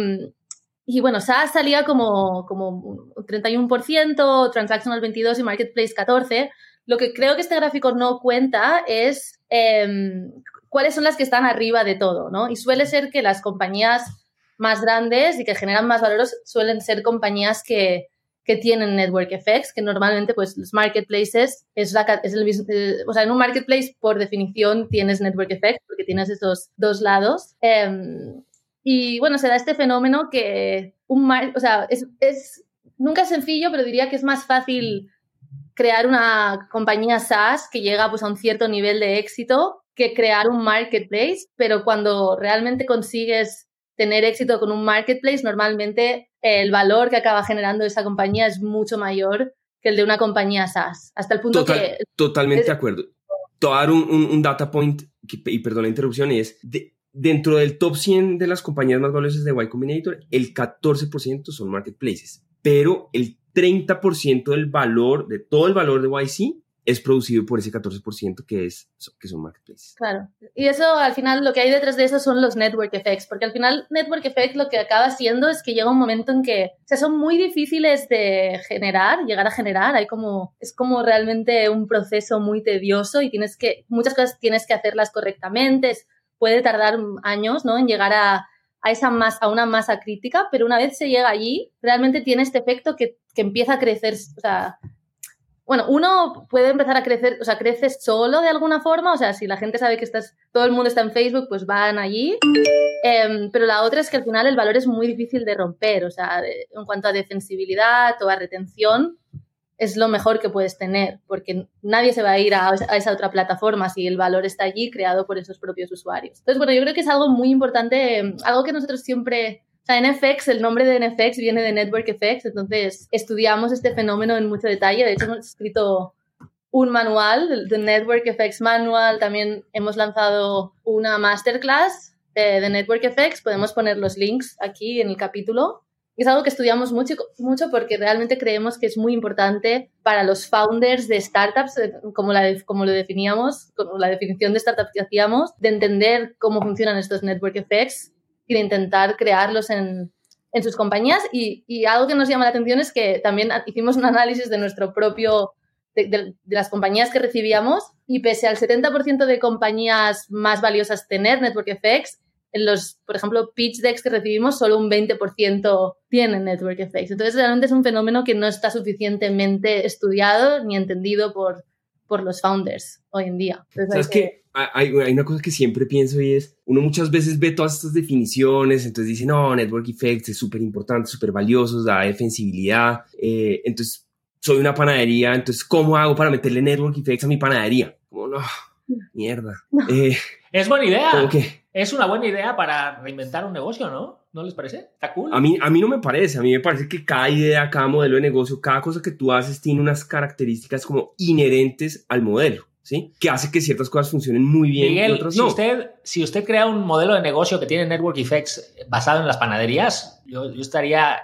y bueno, SaaS salía como, como 31%, Transactional 22% y Marketplace 14%. Lo que creo que este gráfico no cuenta es em, cuáles son las que están arriba de todo, ¿no? Y suele ser que las compañías más grandes y que generan más valor suelen ser compañías que, que tienen network effects, que normalmente pues los marketplaces es, la, es el mismo, eh, o sea, en un marketplace por definición tienes network effects porque tienes esos dos lados. Em, y bueno, se da este fenómeno que un o sea, es, es, nunca es sencillo, pero diría que es más fácil crear una compañía SaaS que llega pues a un cierto nivel de éxito que crear un marketplace, pero cuando realmente consigues tener éxito con un marketplace, normalmente el valor que acaba generando esa compañía es mucho mayor que el de una compañía SaaS. Hasta el punto que... Totalmente de acuerdo. Te dar un, data point, y perdón la interrupción, es dentro del top 100 de las compañías más valiosas de Y Combinator, el 14% son marketplaces, pero el 30% del valor, de todo el valor de YC, es producido por ese 14% que, es, que son marketplaces. Claro. Y eso al final lo que hay detrás de eso son los network effects, porque al final network effects lo que acaba siendo es que llega un momento en que o son muy difíciles de generar, llegar a generar, hay como es como realmente un proceso muy tedioso y tienes que muchas cosas tienes que hacerlas correctamente, puede tardar años, ¿no? en llegar a a esa masa, a una masa crítica, pero una vez se llega allí, realmente tiene este efecto que, que empieza a crecer, sea, bueno, uno puede empezar a crecer, o sea, creces solo de alguna forma, o sea, si la gente sabe que estás, todo el mundo está en Facebook, pues van allí. Em, pero la otra es que al final el valor es muy difícil de romper, o sea, en cuanto a defensibilidad o a retención, es lo mejor que puedes tener, porque nadie se va a ir a, a, esa otra plataforma si el valor está allí creado por esos propios usuarios. Entonces, bueno, yo creo que es algo muy importante, algo que nosotros siempre sea, NFX, el nombre de NFX viene de Network Effects, entonces estudiamos este fenómeno en mucho detalle. De hecho, hemos escrito un manual, el Network Effects Manual, también hemos lanzado una masterclass de, Network Effects, podemos poner los links aquí en el capítulo. Es algo que estudiamos mucho, mucho porque realmente creemos que es muy importante para los founders de startups, eh, como, la, como lo definíamos, como la definición de startup que hacíamos, de entender cómo funcionan estos network effects y de intentar crearlos en, en sus compañías. Y, y, algo que nos llama la atención es que también hicimos un análisis de nuestro propio, de, de, las compañías que recibíamos y pese al 70% de compañías más valiosas tener Network Effects, en los, por ejemplo, pitch decks que recibimos, solo un 20% tienen Network Effects. Entonces, realmente es un fenómeno que no está suficientemente estudiado ni entendido por, por los founders hoy en día. ¿Sabes que hay, hay, una cosa que siempre pienso y es, uno muchas veces ve todas estas definiciones, entonces dice, no, Network Effects es súper importante, súper valioso, da defensibilidad, eh, entonces soy una panadería, entonces ¿cómo hago para meterle Network Effects a mi panadería? Como no, mierda. Eh, es buena idea. Es una buena idea para reinventar un negocio, ¿no? ¿No les parece? Está cool. A mí, a mí no me parece. A mí me parece que cada idea, cada modelo de negocio, cada cosa que tú haces tiene unas características como inherentes al modelo. ¿Sí? Que hace que ciertas cosas funcionen muy bien y otras si Usted, si usted crea un modelo de negocio que tiene Network Effects basado en las panaderías, yo, yo estaría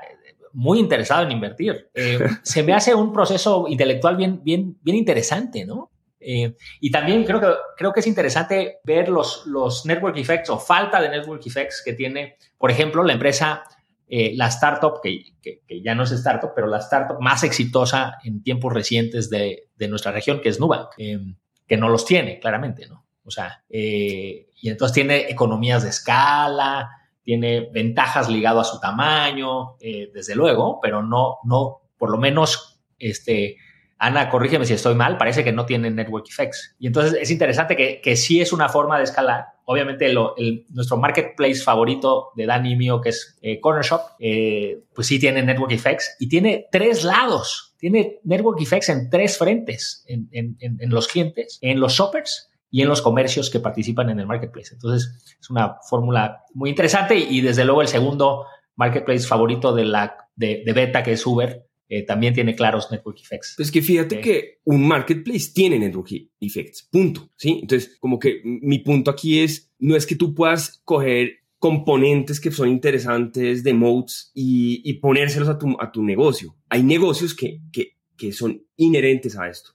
muy interesado en invertir. Eh, se me hace un proceso intelectual bien, bien, bien interesante, ¿no? Eh, y también creo que, creo que es interesante ver los, los network effects o falta de network effects que tiene, por ejemplo, la empresa, eh, la startup, que, que, ya no es startup, pero la startup más exitosa en tiempos recientes de, de nuestra región, que es Nubank, que no los tiene, claramente, ¿no? O sea, y entonces tiene economías de escala, tiene ventajas ligado a su tamaño, eh, desde luego, pero no, no, por lo menos, este, Ana, corrígeme si estoy mal, parece que no tiene network effects. Y entonces es interesante que, que sí es una forma de escalar. Obviamente nuestro marketplace favorito de Dani y mío, que es eh, Corner Shop, eh, pues sí tiene network effects y tiene tres lados. Tiene network effects en tres frentes, en, en, en los clientes, en los shoppers y en los comercios que participan en el marketplace. Entonces, es una fórmula muy interesante y, desde luego el segundo marketplace favorito de, la, de, beta, que es Uber, eh, también tiene claros network effects. Pues que fíjate que un marketplace tiene network effects, punto, ¿sí? Entonces, como que mi punto aquí es, no es que tú puedas coger componentes que son interesantes de modes y, y ponérselos a tu, a tu negocio. Hay negocios que, que, que son inherentes a esto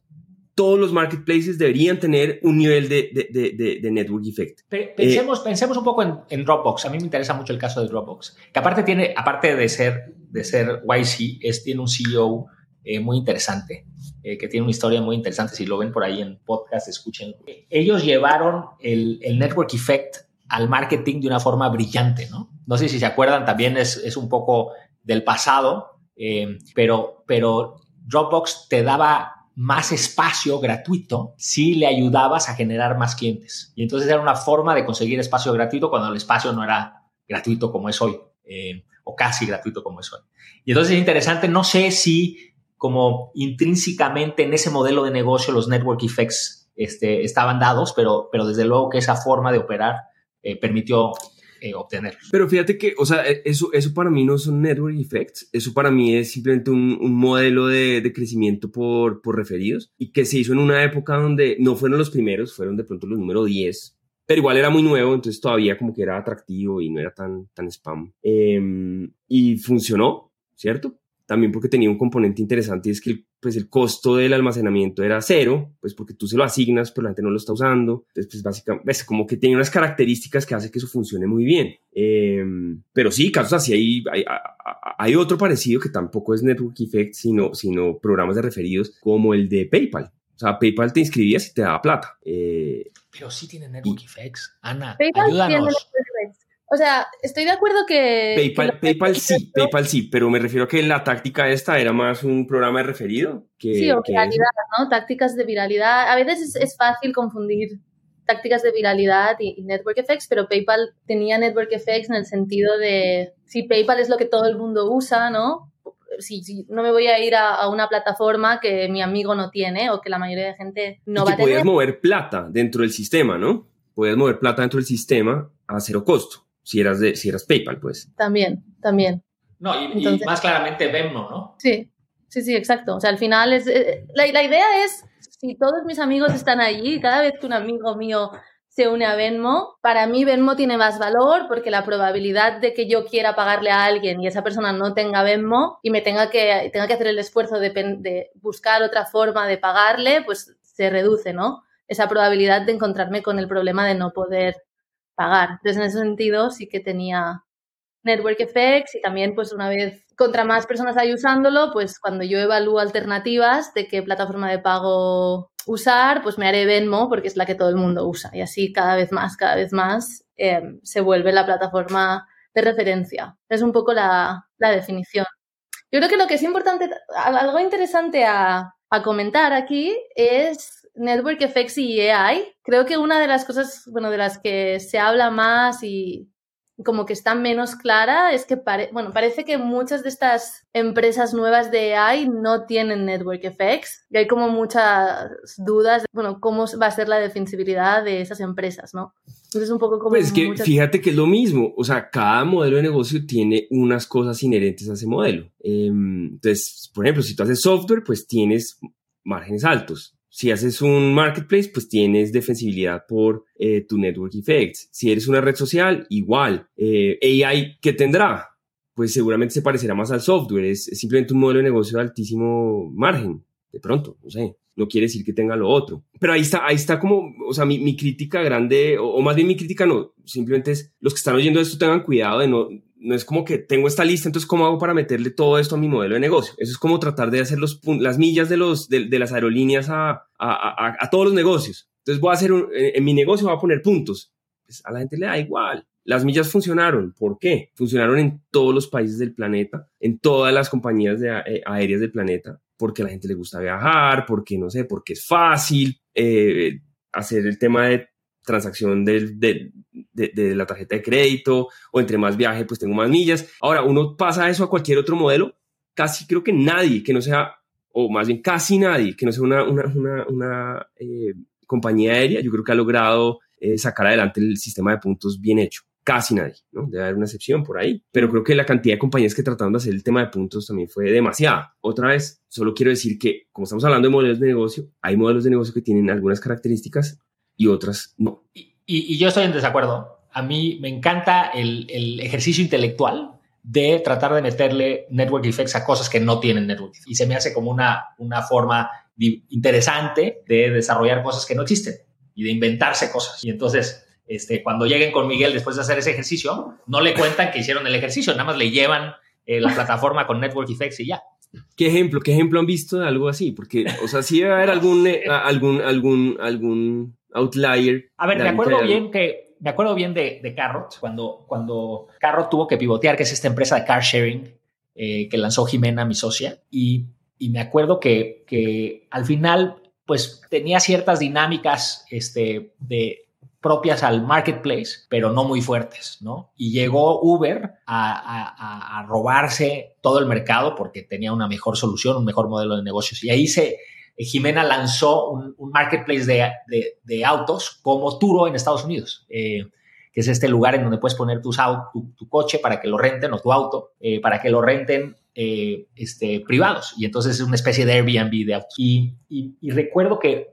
todos los marketplaces deberían tener un nivel de, de, de, network effect. Pensemos, pensemos un poco en, Dropbox. A mí me interesa mucho el caso de Dropbox, que aparte tiene, aparte de ser, de ser YC, es, tiene un CEO eh, muy interesante, eh, que tiene una historia muy interesante. Si lo ven por ahí en podcast, escuchen. Ellos llevaron el, el network effect al marketing de una forma brillante, ¿no? No sé si se acuerdan, también es, es un poco del pasado, eh, pero, pero Dropbox te daba más espacio gratuito si le ayudabas a generar más clientes. Y entonces era una forma de conseguir espacio gratuito cuando el espacio no era gratuito como es hoy, eh, o casi gratuito como es hoy. Y entonces es interesante, no sé si como intrínsecamente en ese modelo de negocio los network effects este, estaban dados, pero, pero desde luego que esa forma de operar eh, permitió eh, obtener. Pero fíjate que, o sea, e, eso, eso para mí no son network effects, eso para mí es simplemente un, un modelo de, de, crecimiento por, por referidos y que se hizo en una época donde no fueron los primeros, fueron de pronto los número 10, pero igual era muy nuevo, entonces todavía como que era atractivo y no era tan, tan spam. Eh, y funcionó, ¿cierto? También porque tenía un componente interesante y es que el pues el costo del almacenamiento era cero, pues porque tú se lo asignas, pero la gente no lo está usando. Entonces, pues básicamente, es como que tiene unas características que hace que eso funcione muy bien. Em, pero sí, casos así, hay, hay, hay, otro parecido que tampoco es Network Effect, sino, sino programas de referidos como el de PayPal. O sea, PayPal te inscribías y te daba plata. Eh, pero sí tiene Network Effects. Ana, ayúdanos. O sea, estoy de acuerdo que... PayPal, PayPal sí, PayPal sí, pero me refiero a que la táctica esta era más un programa de referido. Que, sí, o viralidad, ¿no? Tácticas de viralidad. A veces es, fácil confundir tácticas de viralidad y, network effects, pero PayPal tenía network effects en el sentido de si PayPal es lo que todo el mundo usa, ¿no? Si, si no me voy a ir a, una plataforma que mi amigo no tiene o que la mayoría de gente no va a tener. Podías mover plata dentro del sistema, ¿no? Podías mover plata dentro del sistema a cero costo si eras, de, si eras PayPal, pues. También, también. No, y, más claramente Venmo, ¿no? Sí, sí, sí, exacto. O sea, al final es... Eh, la, la, idea es, si todos mis amigos están allí, cada vez que un amigo mío se une a Venmo, para mí Venmo tiene más valor porque la probabilidad de que yo quiera pagarle a alguien y esa persona no tenga Venmo y me tenga que, tenga que hacer el esfuerzo de, de buscar otra forma de pagarle, pues se reduce, ¿no? Esa probabilidad de encontrarme con el problema de no poder pagar. Entonces, en ese sentido, sí que tenía network effects y también, pues, una vez contra más personas hay usándolo, pues cuando yo evalúo alternativas de qué plataforma de pago usar, pues me haré Venmo porque es la que todo el mundo usa. Y así cada vez más, cada vez más em, se vuelve la plataforma de referencia. Es un poco la, la, definición. Yo creo que lo que es importante, algo interesante a, a comentar aquí es Network Effects y AI, creo que una de las cosas, bueno, de las que se habla más y como que está menos clara es que bueno, parece que muchas de estas empresas nuevas de AI no tienen network effects y hay como muchas dudas de, bueno, cómo va a ser la defensibilidad de esas empresas, ¿no? Entonces un poco como... Pues que fíjate que es lo mismo, o sea, cada modelo de negocio tiene unas cosas inherentes a ese modelo. Em, entonces, por ejemplo, si tú haces software, pues tienes márgenes altos. Si haces un marketplace, pues tienes defensibilidad por eh, tu network effects. Si eres una red social, igual. Eh, AI, ¿qué tendrá? Pues seguramente se parecerá más al software. Es, simplemente un modelo de negocio de altísimo margen. De pronto, no sé. No quiere decir que tenga lo otro. Pero ahí está, ahí está como, o sea, mi, crítica grande, o, o, más bien mi crítica no, simplemente es los que están oyendo esto tengan cuidado de no, no es como que tengo esta lista, entonces ¿cómo hago para meterle todo esto a mi modelo de negocio? Eso es como tratar de hacer los, las millas de, los, de, las aerolíneas a, a, a, todos los negocios. Entonces voy a hacer, en mi negocio voy a poner puntos. Pues a la gente le da igual. Las millas funcionaron. ¿Por qué? Funcionaron en todos los países del planeta, en todas las compañías de, eh, aéreas del planeta, porque a la gente le gusta viajar, porque no sé, porque es fácil eh, hacer el tema de transacción de, de, de, la tarjeta de crédito o entre más viaje, pues tengo más millas. Ahora, uno pasa eso a cualquier otro modelo, casi creo que nadie que no sea, o más bien casi nadie que no sea una, una, una, una eh, compañía aérea, yo creo que ha logrado eh, sacar adelante el sistema de puntos bien hecho. Casi nadie, ¿no? Debe haber una excepción por ahí. Pero creo que la cantidad de compañías que trataron de hacer el tema de puntos también fue demasiada. Otra vez, solo quiero decir que, como estamos hablando de modelos de negocio, hay modelos de negocio que tienen algunas características y otras no. Y, y, yo estoy en desacuerdo. A mí me encanta el, el, ejercicio intelectual de tratar de meterle network effects a cosas que no tienen network effects. Y se me hace como una, una forma interesante de desarrollar cosas que no existen y de inventarse cosas. Y entonces, este, cuando lleguen con Miguel después de hacer ese ejercicio, no le cuentan que hicieron el ejercicio, nada más le llevan eh, la plataforma con network effects y ya. ¿Qué ejemplo, qué ejemplo han visto de algo así? Porque, o sea, sí debe haber algún, eh, algún, algún, algún outlier. A ver, me acuerdo bien que me acuerdo bien de, de Carrot, cuando, cuando Carrot tuvo que pivotear, que es esta empresa de car sharing eh, que lanzó Jimena, mi socia, y, y me acuerdo que, que, al final, pues tenía ciertas dinámicas este, de, propias al marketplace, pero no muy fuertes, ¿no? Y llegó Uber a, a, robarse todo el mercado porque tenía una mejor solución, un mejor modelo de negocios. Y ahí se, Jimena lanzó un, marketplace de, autos como Turo en Estados Unidos, eh, que es este lugar en donde puedes poner tu, coche para que lo renten o tu auto, eh, para que lo renten este, privados. Y entonces es una especie de Airbnb de autos. Y, recuerdo que,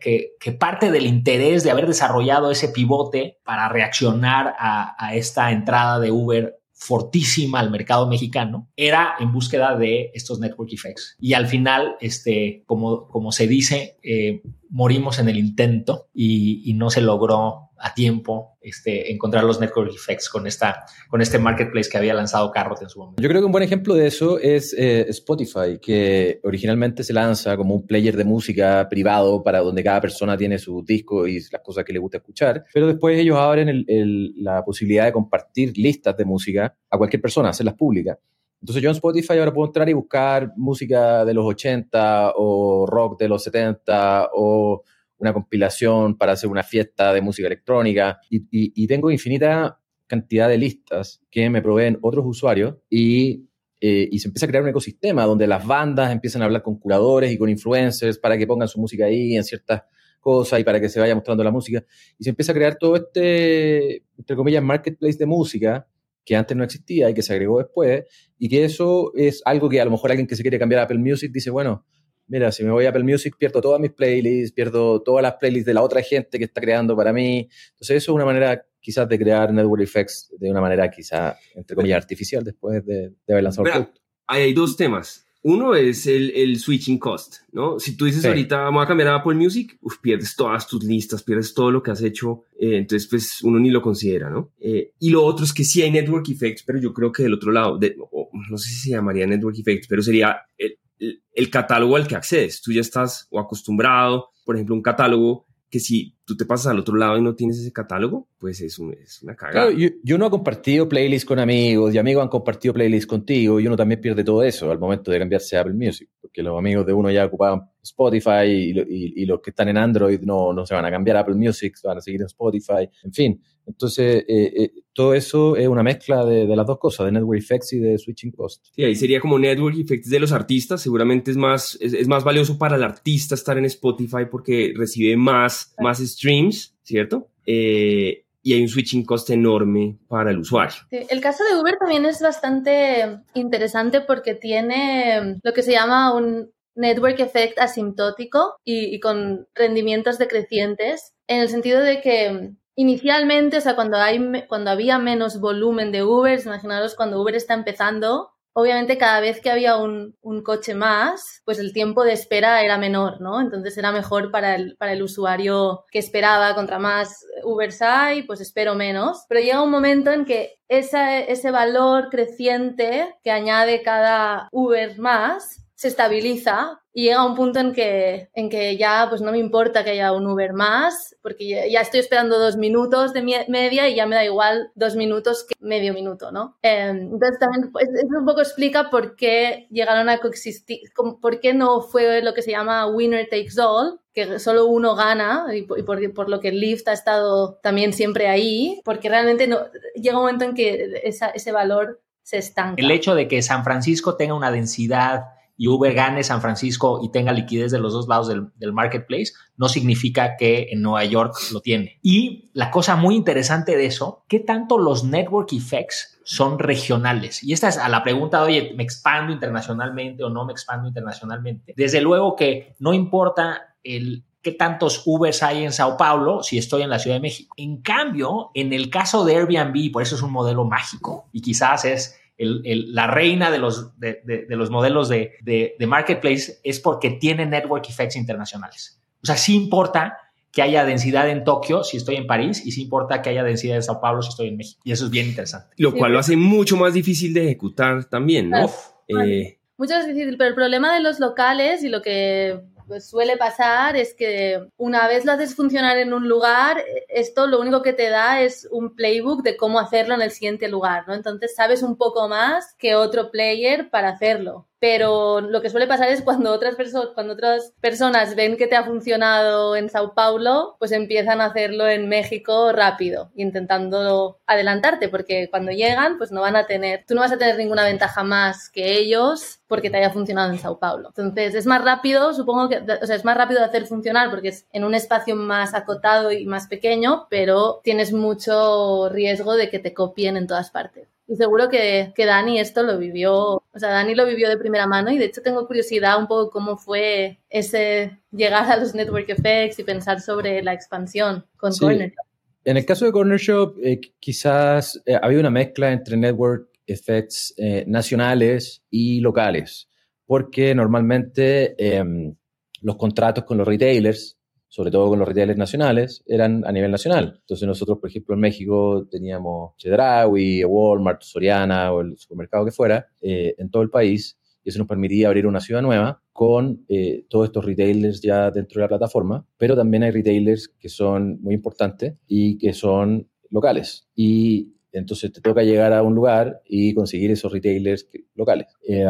parte del interés de haber desarrollado ese pivote para reaccionar a esta entrada de Uber fortísima al mercado mexicano era en búsqueda de estos network effects. Y al final, este, como, como se dice, eh, morimos en el intento y, y, no se logró a tiempo este, encontrar los network effects con, esta, con este marketplace que había lanzado Carrot en su momento. Yo creo que un buen ejemplo de eso es eh, Spotify, que originalmente se lanza como un player de música privado para donde cada persona tiene su disco y las cosas que le gusta escuchar, pero después ellos abren el, el, la posibilidad de compartir listas de música a cualquier persona, hacerlas públicas. Entonces yo en Spotify ahora puedo entrar y buscar música de los 80 o rock de los 70 o una compilación para hacer una fiesta de música electrónica y, tengo infinita cantidad de listas que me proveen otros usuarios y, eh, y, se empieza a crear un ecosistema donde las bandas empiezan a hablar con curadores y con influencers para que pongan su música ahí en ciertas cosas y para que se vaya mostrando la música. Y se empieza a crear todo este, entre comillas, marketplace de música que antes no existía y que se agregó después, y que eso es algo que a lo mejor alguien que se quiere cambiar a Apple Music dice, bueno, mira, si me voy a Apple Music pierdo todas mis playlists, pierdo todas las playlists de la otra gente que está creando para mí. Entonces eso es una manera quizás de crear network effects de una manera quizás, entre comillas, artificial después de, haber lanzado el producto. Hay dos temas. Uno es el, el, switching cost, ¿no? Si tú dices ahorita vamos a cambiar a Apple Music, pierdes todas tus listas, pierdes todo lo que has hecho, eh, entonces pues uno ni lo considera, ¿no? Eh, y lo otro es que sí hay network effects, pero yo creo que del otro lado, de, no sé si se llamaría network effects, pero sería el, el, catálogo al que accedes. Tú ya estás o acostumbrado, por ejemplo, un catálogo que si tú te pasas al otro lado y no tienes ese catálogo, pues es, es una cagada. Claro, yo, no he compartido playlists con amigos y amigos han compartido playlists contigo y uno también pierde todo eso al momento de cambiarse Apple Music, porque los amigos de uno ya ocupaban Spotify y, los que están en Android no, no se van a cambiar a Apple Music, van a seguir en Spotify, en fin. Entonces, eh, eh, todo eso es una mezcla de, las dos cosas, de network effects y de switching cost. Sí, ahí sería como network effects de los artistas. Seguramente es más, es, más valioso para el artista estar en Spotify porque recibe más, más streams, ¿cierto? Eh, y hay un switching cost enorme para el usuario. el caso de Uber también es bastante interesante porque tiene lo que se llama un network effect asintótico y, y con rendimientos decrecientes, en el sentido de que inicialmente, o sea, cuando, hay, cuando había menos volumen de Ubers, imaginaros cuando Uber está empezando, obviamente cada vez que había un, coche más, pues el tiempo de espera era menor, ¿no? Entonces era mejor para el, para el usuario que esperaba, contra más Ubers hay, pues espero menos. Pero llega un momento en que ese, ese valor creciente que añade cada Uber más, se estabiliza y llega un punto en que, en que ya pues no me importa que haya un Uber más, porque ya, estoy esperando dos minutos de media y ya me da igual dos minutos que medio minuto, ¿no? Em, entonces también pues, eso un poco explica por qué llegaron a coexistir, por qué no fue lo que se llama winner takes all, que solo uno gana y, por, por, lo que Lyft ha estado también siempre ahí, porque realmente no, llega un momento en que ese valor se estanca. El hecho de que San Francisco tenga una densidad y Uber gane San Francisco y tenga liquidez de los dos lados del, marketplace, no significa que en Nueva York lo tiene. Y la cosa muy interesante de eso, ¿qué tanto los network effects son regionales? Y esta es a la pregunta, oye, ¿me expando internacionalmente o no me expando internacionalmente? Desde luego que no importa el qué tantos Ubers hay en Sao Paulo si estoy en la Ciudad de México. En cambio, en el caso de Airbnb, por eso es un modelo mágico y quizás es la reina de los, de, los modelos de, marketplace es porque tiene network effects internacionales. O sea, sí importa que haya densidad en Tokio si estoy en París y sí importa que haya densidad en Sao Paulo si estoy en México. Y eso es bien interesante. Lo cual lo hace mucho más difícil de ejecutar también, ¿no? Eh, mucho más difícil, pero el problema de los locales y lo que pues suele pasar es que una vez lo haces funcionar en un lugar, esto lo único que te da es un playbook de cómo hacerlo en el siguiente lugar, ¿no? Entonces sabes un poco más que otro player para hacerlo pero lo que suele pasar es cuando otras, personas cuando otras personas ven que te ha funcionado en Sao Paulo, pues empiezan a hacerlo en México rápido, intentando adelantarte, porque cuando llegan, pues no van a tener, tú no vas a tener ninguna ventaja más que ellos porque te haya funcionado en Sao Paulo. Entonces, es más rápido, supongo que, o sea, es más rápido de hacer funcionar porque es en un espacio más acotado y más pequeño, pero tienes mucho riesgo de que te copien en todas partes. Y seguro que, que, Dani esto lo vivió, o sea, Dani lo vivió de primera mano y de hecho tengo curiosidad un poco cómo fue ese llegar a los network effects y pensar sobre la expansión con Corner Shop. En el caso de Corner Shop, eh, quizás eh, había una mezcla entre network effects eh, nacionales y locales, porque normalmente em, los contratos con los retailers sobre todo con los retailers nacionales, eran a nivel nacional. Entonces nosotros, por ejemplo, en México teníamos Chedraui, Walmart, Soriana o el supermercado que fuera, eh, en todo el país, y eso nos permitía abrir una ciudad nueva con eh, todos estos retailers ya dentro de la plataforma, pero también hay retailers que son muy importantes y que son locales. Entonces te toca llegar a un lugar y conseguir esos retailers locales. Eh,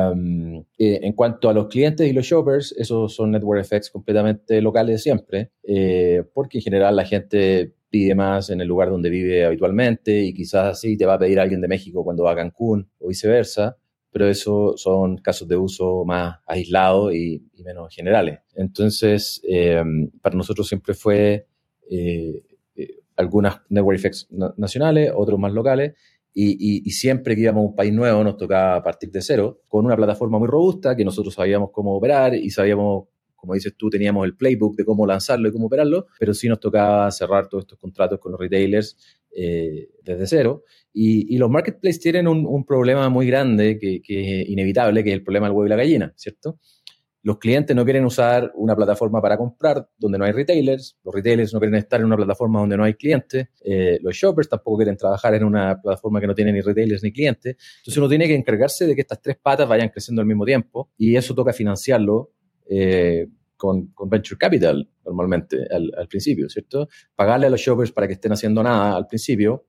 eh, en cuanto a los clientes y los shoppers, esos son network effects completamente locales siempre, eh, porque en general la gente pide más en el lugar donde vive habitualmente y quizás así te va a pedir alguien de México cuando va a Cancún o viceversa, pero eso son casos de uso más aislados y, menos generales. Entonces, para nosotros siempre fue algunas network effects nacionales, otros más locales, y, siempre que íbamos a un país nuevo nos tocaba partir de cero, con una plataforma muy robusta que nosotros sabíamos cómo operar y sabíamos, como dices tú, teníamos el playbook de cómo lanzarlo y cómo operarlo, pero sí nos tocaba cerrar todos estos contratos con los retailers eh, desde cero. Y, los marketplaces tienen un, problema muy grande que, que, es inevitable, que es el problema del huevo y la gallina, ¿cierto? Los clientes no quieren usar una plataforma para comprar donde no hay retailers, los retailers no quieren estar en una plataforma donde no hay clientes, eh, los shoppers tampoco quieren trabajar en una plataforma que no tiene ni retailers ni clientes. Entonces uno tiene que encargarse de que estas tres patas vayan creciendo al mismo tiempo y eso toca financiarlo eh, con, venture capital normalmente al, al principio, ¿cierto? Pagarle a los shoppers para que estén haciendo nada al principio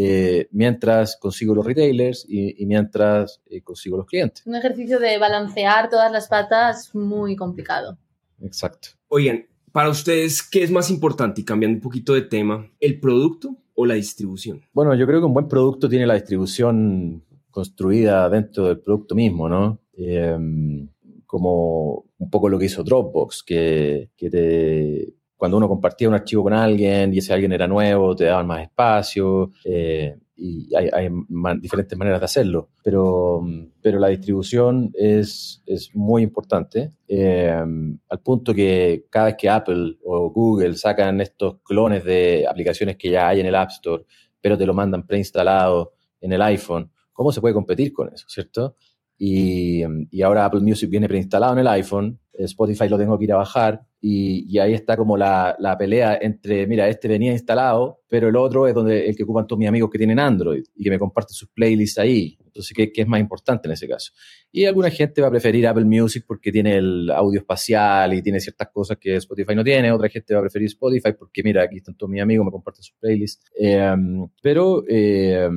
eh, mientras consigo los retailers y, mientras eh, consigo los clientes. Un ejercicio de balancear todas las patas muy complicado. exacto. Oigan, para ustedes, ¿qué es más importante? Y cambiando un poquito de tema, ¿el producto o la distribución? Bueno, yo creo que un buen producto tiene la distribución construida dentro del producto mismo, ¿no? Em, como un poco lo que hizo Dropbox, que, que te, cuando uno compartía un archivo con alguien y ese alguien era nuevo, te daban más espacio. Eh, y hay, hay diferentes maneras de hacerlo, pero, pero la distribución es, es muy importante, eh, al punto que cada vez que Apple o Google sacan estos clones de aplicaciones que ya hay en el App Store, pero te lo mandan preinstalado en el iPhone, ¿cómo se puede competir con eso, cierto? Y, y ahora Apple Music viene preinstalado en el iPhone, Spotify lo tengo que ir a bajar, y, ahí está como la, la, pelea entre, mira, este venía instalado, pero el otro es donde el que ocupan todos mis amigos que tienen Android y que me comparten sus playlists ahí. Entonces, ¿qué, ¿qué, es más importante en ese caso? Y alguna gente va a preferir Apple Music porque tiene el audio espacial y tiene ciertas cosas que Spotify no tiene. Otra gente va a preferir Spotify porque, mira, aquí están todos mis amigos, me comparten sus playlists. Eh, pero eh,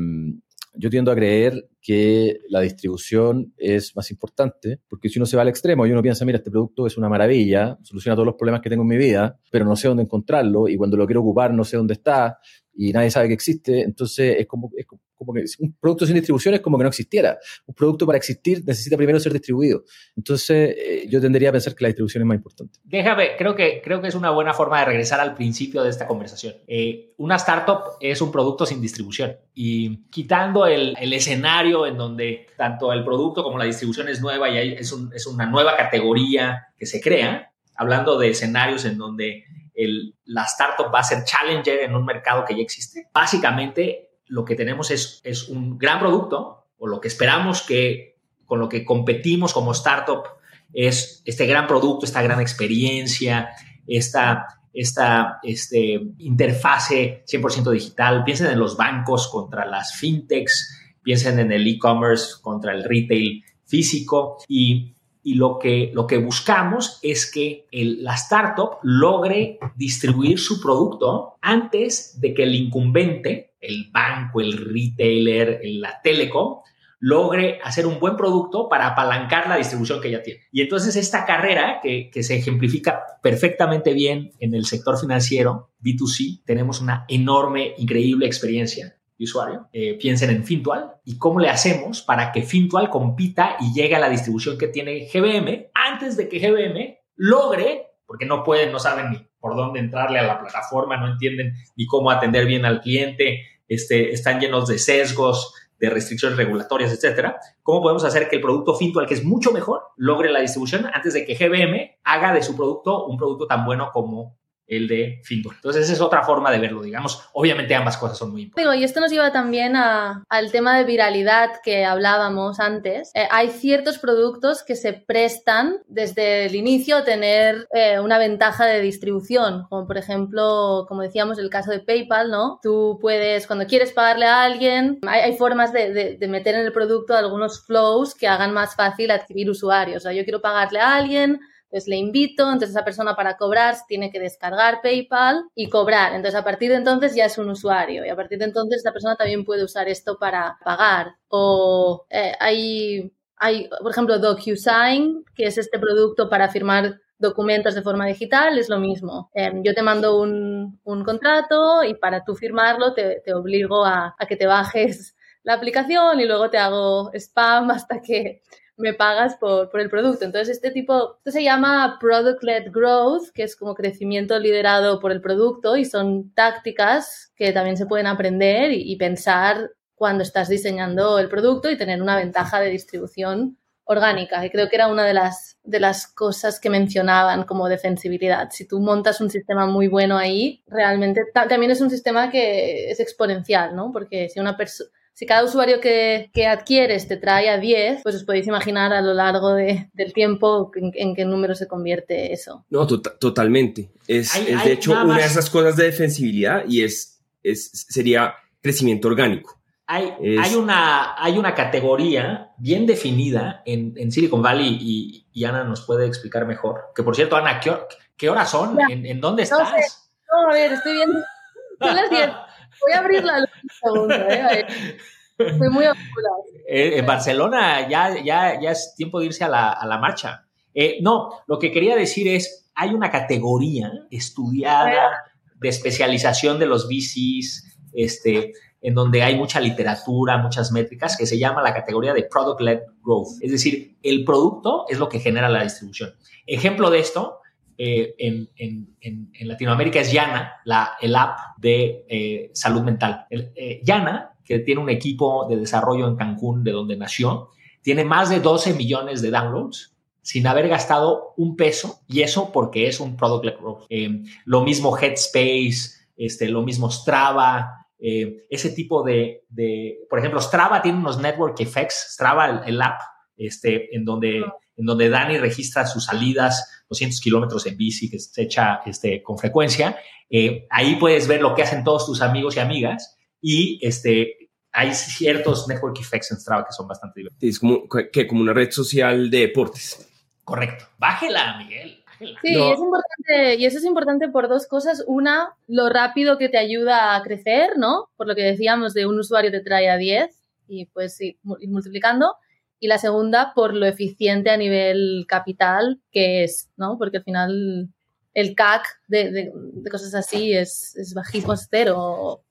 yo tiendo a creer que la distribución es más importante, porque si uno se va al extremo y uno piensa, mira, este producto es una maravilla, soluciona todos los problemas que tengo en mi vida, pero no sé dónde encontrarlo y cuando lo quiero ocupar no sé dónde está y nadie sabe que existe, entonces es como, es como que un producto sin distribución es como que no existiera. Un producto para existir necesita primero ser distribuido. Entonces eh, yo tendría a pensar que la distribución es más importante. Déjame, creo que, creo que es una buena forma de regresar al principio de esta conversación. Eh, una startup es un producto sin distribución y quitando el, el, escenario en donde tanto el producto como la distribución es nueva y hay, es, un, es una nueva categoría que se crea, hablando de escenarios en donde el, la startup va a ser challenger en un mercado que ya existe. Básicamente, lo que tenemos es, es un gran producto, o lo que esperamos que con lo que competimos como startup es este gran producto, esta gran experiencia, esta, esta este, interfase 100% digital. Piensen en los bancos contra las fintechs, piensen en el e-commerce contra el retail físico y y lo que, lo que buscamos es que la startup logre distribuir su producto antes de que el incumbente, el banco, el retailer, la telecom, logre hacer un buen producto para apalancar la distribución que ya tiene. Y entonces esta carrera que, que se ejemplifica perfectamente bien en el sector financiero, B2C, tenemos una enorme, increíble experiencia usuario, eh, piensen en Fintual y cómo le hacemos para que Fintual compita y llegue a la distribución que tiene GBM antes de que GBM logre, porque no pueden, no saben ni por dónde entrarle a la plataforma, no entienden ni cómo atender bien al cliente, este, están llenos de sesgos, de restricciones regulatorias, etcétera. ¿Cómo podemos hacer que el producto Fintual, que es mucho mejor, logre la distribución antes de que GBM haga de su producto un producto tan bueno como el de Fintual. Entonces, esa es otra forma de verlo, digamos. Obviamente ambas cosas son muy importantes. y esto nos lleva también al tema de viralidad que hablábamos antes. Eh, hay ciertos productos que se prestan desde el inicio a tener eh, una ventaja de distribución, como por ejemplo, como decíamos, el caso de PayPal, ¿no? Tú puedes, cuando quieres pagarle a alguien, hay, formas de, de meter en el producto algunos flows que hagan más fácil adquirir usuarios. O sea, yo quiero pagarle a alguien, entonces le invito, entonces esa persona para cobrar tiene que descargar PayPal y cobrar. Entonces a partir de entonces ya es un usuario y a partir de entonces esta persona también puede usar esto para pagar. O eh, hay, hay, por ejemplo, DocuSign, que es este producto para firmar documentos de forma digital, es lo mismo. Em, yo te mando un, un, contrato y para tú firmarlo te, te obligo a, a que te bajes la aplicación y luego te hago spam hasta que me pagas por, por, el producto. Entonces, este tipo, esto se llama Product-Led Growth, que es como crecimiento liderado por el producto y son tácticas que también se pueden aprender y, pensar cuando estás diseñando el producto y tener una ventaja de distribución orgánica. Y creo que era una de las, de las cosas que mencionaban como defensibilidad. Si tú montas un sistema muy bueno ahí, realmente también es un sistema que es exponencial, ¿no? Porque si una persona si cada usuario que, que, adquieres te trae a 10, pues os podéis imaginar a lo largo de, del tiempo en, qué número se convierte eso. No, tota-, totalmente. Es, es de hecho una de esas cosas de defensibilidad y es, es sería crecimiento orgánico. Hay, hay, una, hay una categoría bien definida en, en Silicon Valley y, y, Ana nos puede explicar mejor. Que por cierto, Ana, ¿qué, qué horas son? ¿En, ¿En, dónde estás? No, a ver, estoy viendo. Son las 10. Voy a abrir la luz un segundo, ¿eh? Estoy muy oscura. Eh, en Barcelona ya, ya, ya es tiempo de irse a la, a la marcha. Eh, no, lo que quería decir es, hay una categoría estudiada de especialización de los VCs, este, en donde hay mucha literatura, muchas métricas, que se llama la categoría de Product-Led Growth. Es decir, el producto es lo que genera la distribución. Ejemplo de esto, eh, en, Latinoamérica es Yana, la, el app de eh, salud mental. El, eh, Yana, que tiene un equipo de desarrollo en Cancún, de donde nació, tiene más de 12 millones de downloads sin haber gastado un peso, y eso porque es un product-led growth. lo mismo Headspace, este, lo mismo Strava, ese tipo de, por ejemplo, Strava tiene unos network effects, Strava, el, app, este, en donde en donde Dani registra sus salidas, 200 kilómetros en bici que se echa este, con frecuencia. Eh, ahí puedes ver lo que hacen todos tus amigos y amigas y este, hay ciertos network effects en Strava que son bastante divertidos. Es como, que, como una red social de deportes. Correcto. Bájela, Miguel. Sí, es importante, y eso es importante por dos cosas. Una, lo rápido que te ayuda a crecer, ¿no? Por lo que decíamos de un usuario te trae a 10 y pues ir multiplicando y la segunda por lo eficiente a nivel capital que es, ¿no? Porque al final el CAC de, cosas así es, es bajísimo, es cero.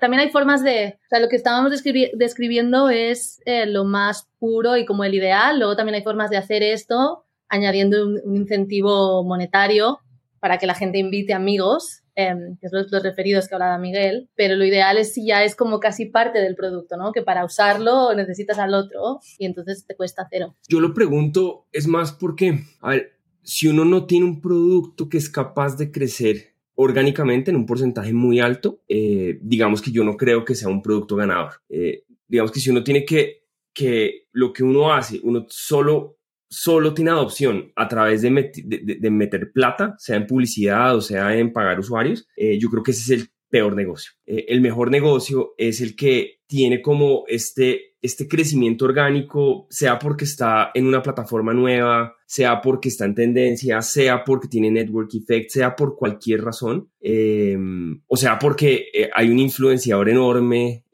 También hay formas de, o sea, lo que estábamos describiendo es eh, lo más puro y como el ideal. Luego también hay formas de hacer esto añadiendo un incentivo monetario para que la gente invite amigos Em, que son los, referidos que hablaba Miguel, pero lo ideal es si ya es como casi parte del producto, ¿no? Que para usarlo necesitas al otro y entonces te cuesta cero. Yo lo pregunto, es más porque, a ver, si uno no tiene un producto que es capaz de crecer orgánicamente en un porcentaje muy alto, eh, digamos que yo no creo que sea un producto ganador. Eh, digamos que si uno tiene que, que lo que uno hace, uno solo solo tiene adopción a través de, meter plata, sea en publicidad o sea en pagar usuarios, eh, yo creo que ese es el peor negocio. Eh, el mejor negocio es el que tiene como este, este crecimiento orgánico, sea porque está en una plataforma nueva, sea porque está en tendencia, sea porque tiene network effect, sea por cualquier razón, em, o sea porque eh, hay un influenciador enorme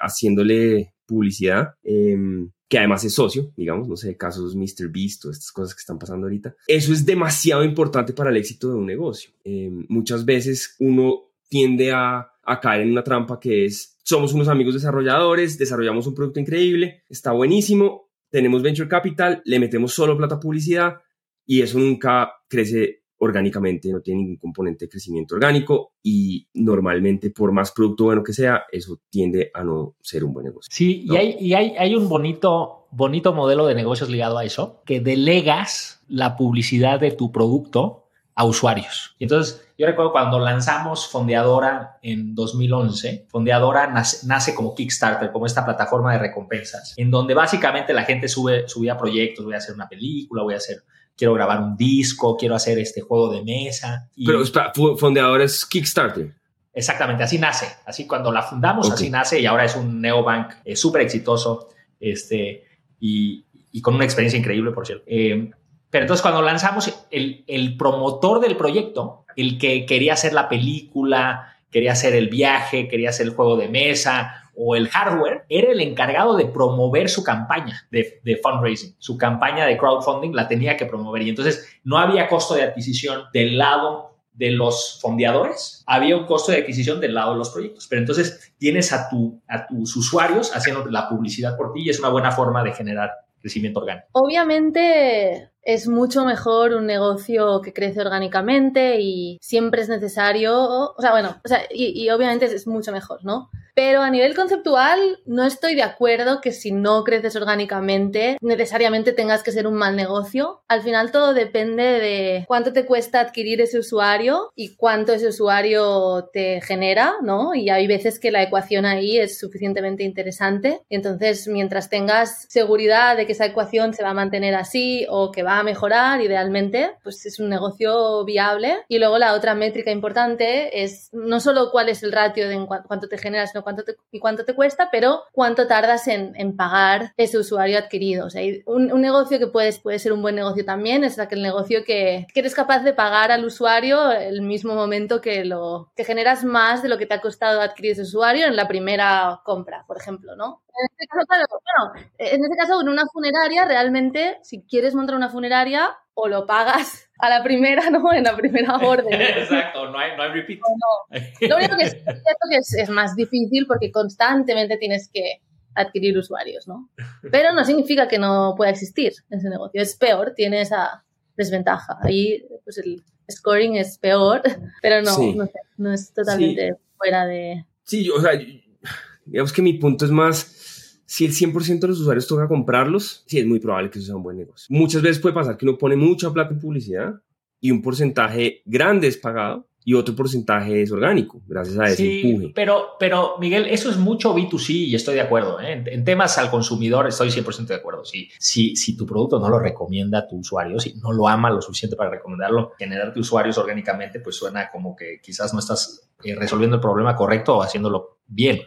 haciéndole publicidad. Em, que además es socio, digamos, no sé, casos Mr. Beast o estas cosas que están pasando ahorita. Eso es demasiado importante para el éxito de un negocio. Eh, muchas veces uno tiende a, a caer en una trampa que es, somos unos amigos desarrolladores, desarrollamos un producto increíble, está buenísimo, tenemos venture capital, le metemos solo plata publicidad y eso nunca crece orgánicamente, no tiene ningún componente de crecimiento orgánico y normalmente por más producto bueno que sea, eso tiende a no ser un buen negocio. Sí, y, hay, y hay, hay, un bonito, bonito modelo de negocios ligado a eso, que delegas la publicidad de tu producto a usuarios. Y entonces, yo recuerdo cuando lanzamos Fondeadora en 2011, Fondeadora nace, nace, como Kickstarter, como esta plataforma de recompensas, en donde básicamente la gente sube, subía proyectos, voy a hacer una película, voy a hacer quiero grabar un disco, quiero hacer este juego de mesa. Pero Fondeador es Kickstarter. Exactamente, así nace. Así cuando la fundamos, así nace y ahora es un neobank eh, súper exitoso este, y, con una experiencia increíble, por cierto. Eh, pero entonces cuando lanzamos, el, el promotor del proyecto, el que quería hacer la película, quería hacer el viaje, quería hacer el juego de mesa o el hardware, era el encargado de promover su campaña de, fundraising. Su campaña de crowdfunding la tenía que promover y entonces no había costo de adquisición del lado de los fondeadores, había un costo de adquisición del lado de los proyectos. Pero entonces tienes a, tu, a tus usuarios haciendo la publicidad por ti y es una buena forma de generar crecimiento orgánico. Obviamente es mucho mejor un negocio que crece orgánicamente y siempre es necesario, o sea, bueno, o sea, y obviamente es mucho mejor, ¿no? Pero a nivel conceptual, no estoy de acuerdo que si no creces orgánicamente, necesariamente tengas que ser un mal negocio. Al final todo depende de cuánto te cuesta adquirir ese usuario y cuánto ese usuario te genera, ¿no? Y hay veces que la ecuación ahí es suficientemente interesante. Entonces, mientras tengas seguridad de que esa ecuación se va a mantener así o que va a mejorar, idealmente, pues es un negocio viable. Y luego la otra métrica importante es no solo cuál es el ratio de cuánto te genera, sino cuánto te, y cuánto te cuesta, pero cuánto tardas en, en pagar ese usuario adquirido. O sea, un, negocio que puedes, puede ser un buen negocio también es aquel negocio que, que, eres capaz de pagar al usuario el mismo momento que lo que generas más de lo que te ha costado adquirir ese usuario en la primera compra, por ejemplo, ¿no? En este caso, claro, bueno, en este caso, en una funeraria, realmente, si quieres montar una funeraria, o lo pagas a la primera, ¿no? En la primera orden. Exacto, no hay, no hay repeat. No. Lo único que es cierto que es, es más difícil porque constantemente tienes que adquirir usuarios, ¿no? Pero no significa que no pueda existir ese negocio. Es peor, tiene esa desventaja. Ahí, pues el scoring es peor, pero no, Sí. no, sé, no es totalmente fuera de... Sí, yo, o sea, digamos que mi punto es más, si el 100% de los usuarios toca comprarlos, sí es muy probable que eso sea un buen negocio. Muchas veces puede pasar que uno pone mucha plata en publicidad y un porcentaje grande es pagado y otro porcentaje es orgánico, gracias a ese Sí, empuje. pero, pero Miguel, eso es mucho B2C y estoy de acuerdo. ¿eh? En, en temas al consumidor estoy 100% de acuerdo. Sí, si, si tu producto no lo recomienda a tu usuario, si no lo ama lo suficiente para recomendarlo, generarte usuarios orgánicamente, pues suena como que quizás no estás eh, resolviendo el problema correcto o haciéndolo bien.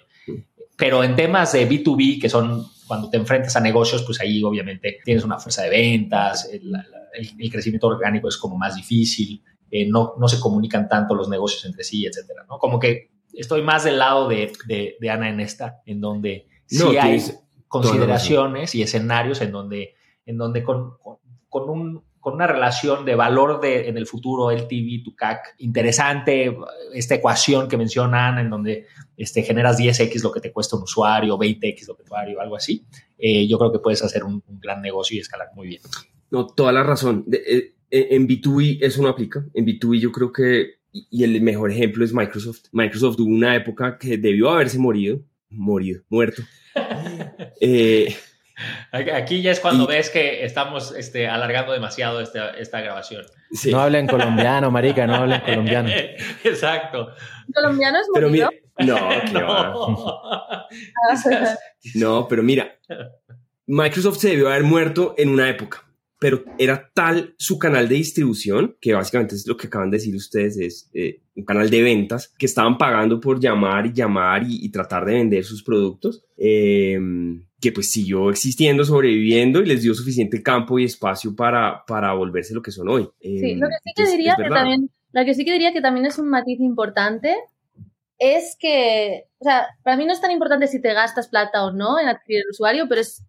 Pero en temas de B2B, que son cuando te enfrentas a negocios, pues ahí obviamente tienes una fuerza de ventas, el, el- el crecimiento orgánico es como más difícil, eh, no, no se comunican tanto los negocios entre sí, etcétera, ¿no? Como que estoy más del lado de, de, de Ana en esta, en donde No, sí hay consideraciones y escenarios en donde, en donde con, con, con un, con una relación de valor de, en el futuro LTV to CAC interesante, esta ecuación que mencionan en donde este, generas 10x lo que te cuesta un usuario, 20x lo que te usuario, algo así, eh, yo creo que puedes hacer un, un, gran negocio y escalar muy bien. No, toda la razón. De, eh, en B2B eso no aplica. En B2B yo creo que, y el mejor ejemplo es Microsoft. Microsoft tuvo una época que debió haberse morido, morido, muerto. eh, Aquí ya es cuando Y- ves que estamos este, alargando demasiado esta, esta grabación. sí. No hablen colombiano, marica, no hablen colombiano. Exacto. ¿Colombiano es Pero mira, no, qué va. Ah, No, pero mira, Microsoft se debió haber muerto en una época, pero era tal su canal de distribución, que básicamente es lo que acaban de decir ustedes, es eh, un canal de ventas, que estaban pagando por llamar y llamar y, y tratar de vender sus productos, eh, que pues siguió existiendo, sobreviviendo y les dio suficiente campo y espacio para, para volverse lo que son hoy. Eh, Sí, lo que sí que diría es que también, lo que sí que diría que también es un matiz importante es que, o sea, para mí no es tan importante si te gastas plata o no en adquirir el usuario, pero es,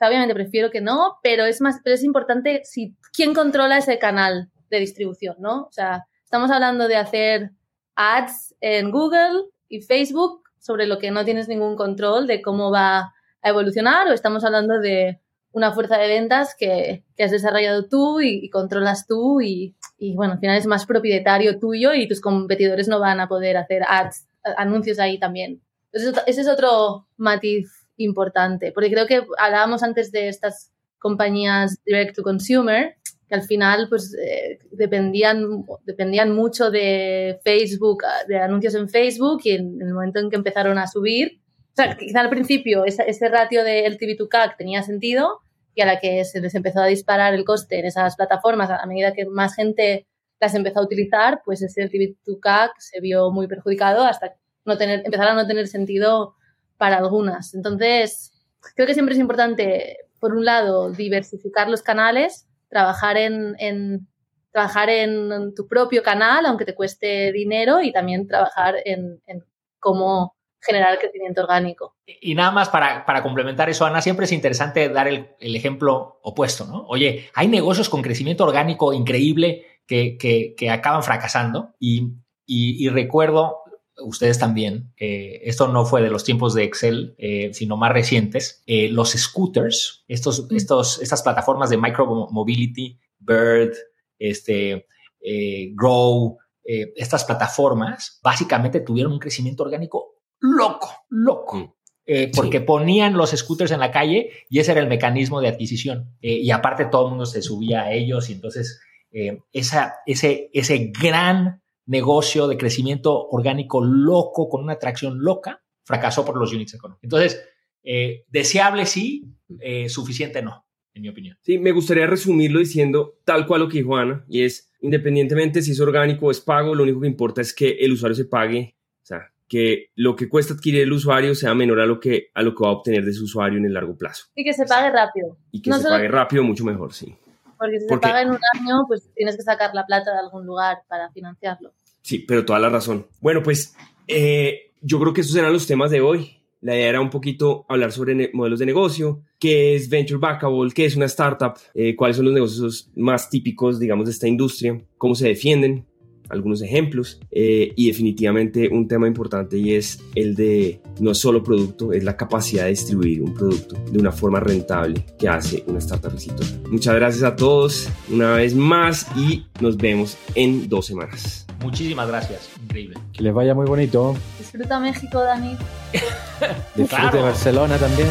obviamente prefiero que no, pero es más, pero es importante si quién controla ese canal de distribución, ¿no? O sea, estamos hablando de hacer ads en Google y Facebook sobre lo que no tienes ningún control de cómo va a evolucionar o estamos hablando de una fuerza de ventas que, que has desarrollado tú y, controlas tú y, y, bueno, al final es más propietario tuyo y tus competidores no van a poder hacer ads, anuncios ahí también. Entonces, ese es otro matiz importante, porque creo que hablábamos antes de estas compañías direct to consumer, que al final pues eh, dependían, dependían mucho de Facebook, de anuncios en Facebook y en el momento en que empezaron a subir, sea, quizá al principio ese, ese ratio de LTV to CAC tenía sentido y a la que se les empezó a disparar el coste en esas plataformas, a medida que más gente las empezó a utilizar, pues ese LTV to CAC se vio muy perjudicado hasta no tener, empezar a no tener sentido para algunas. Entonces, creo que siempre es importante, por un lado, diversificar los canales, trabajar en, en trabajar en tu propio canal, aunque te cueste dinero, y también trabajar en, en cómo generar crecimiento orgánico. Y nada más para, para complementar eso, Ana, siempre es interesante dar el, el, ejemplo opuesto, ¿no? Oye, hay negocios con crecimiento orgánico increíble que, que, que acaban fracasando y, y, y, recuerdo, ustedes también, eh, esto no fue de los tiempos de Excel, eh, sino más recientes, eh, los scooters, estos, estos, estas plataformas de micromobility, Bird, este, eh, Grow, estas plataformas, básicamente tuvieron un crecimiento orgánico loco, loco. Eh, porque sí. ponían los scooters en la calle y ese era el mecanismo de adquisición. Eh, y aparte todo el mundo se subía a ellos y entonces eh, esa, ese, ese gran negocio de crecimiento orgánico loco con una atracción loca fracasó por los units económicos. Entonces, eh, deseable sí, eh, suficiente no, en mi opinión. Sí, me gustaría resumirlo diciendo tal cual lo que dijo Ana y es independientemente si es orgánico o es pago, lo único que importa es que el usuario se pague, o sea, que lo que cuesta adquirir el usuario sea menor a lo que, a lo que va a obtener de su usuario en el largo plazo. Y que se pague rápido. Y que no se solo... pague rápido, mucho mejor, sí. Porque si porque... se paga en un año, pues tienes que sacar la plata de algún lugar para financiarlo. Sí, pero toda la razón. Bueno, pues eh, yo creo que esos eran los temas de hoy. La idea era un poquito hablar sobre modelos de negocio, qué es Venture Backable, qué es una startup, eh, cuáles son los negocios más típicos, digamos, de esta industria, cómo se defienden, algunos ejemplos eh, y definitivamente un tema importante y es el de no solo producto, es la capacidad de distribuir un producto de una forma rentable que hace una startup exitosa. Muchas gracias a todos una vez más y nos vemos en dos semanas. Muchísimas gracias, increíble. Que les vaya muy bonito. Disfruta México, Dani. Disfrute Barcelona también.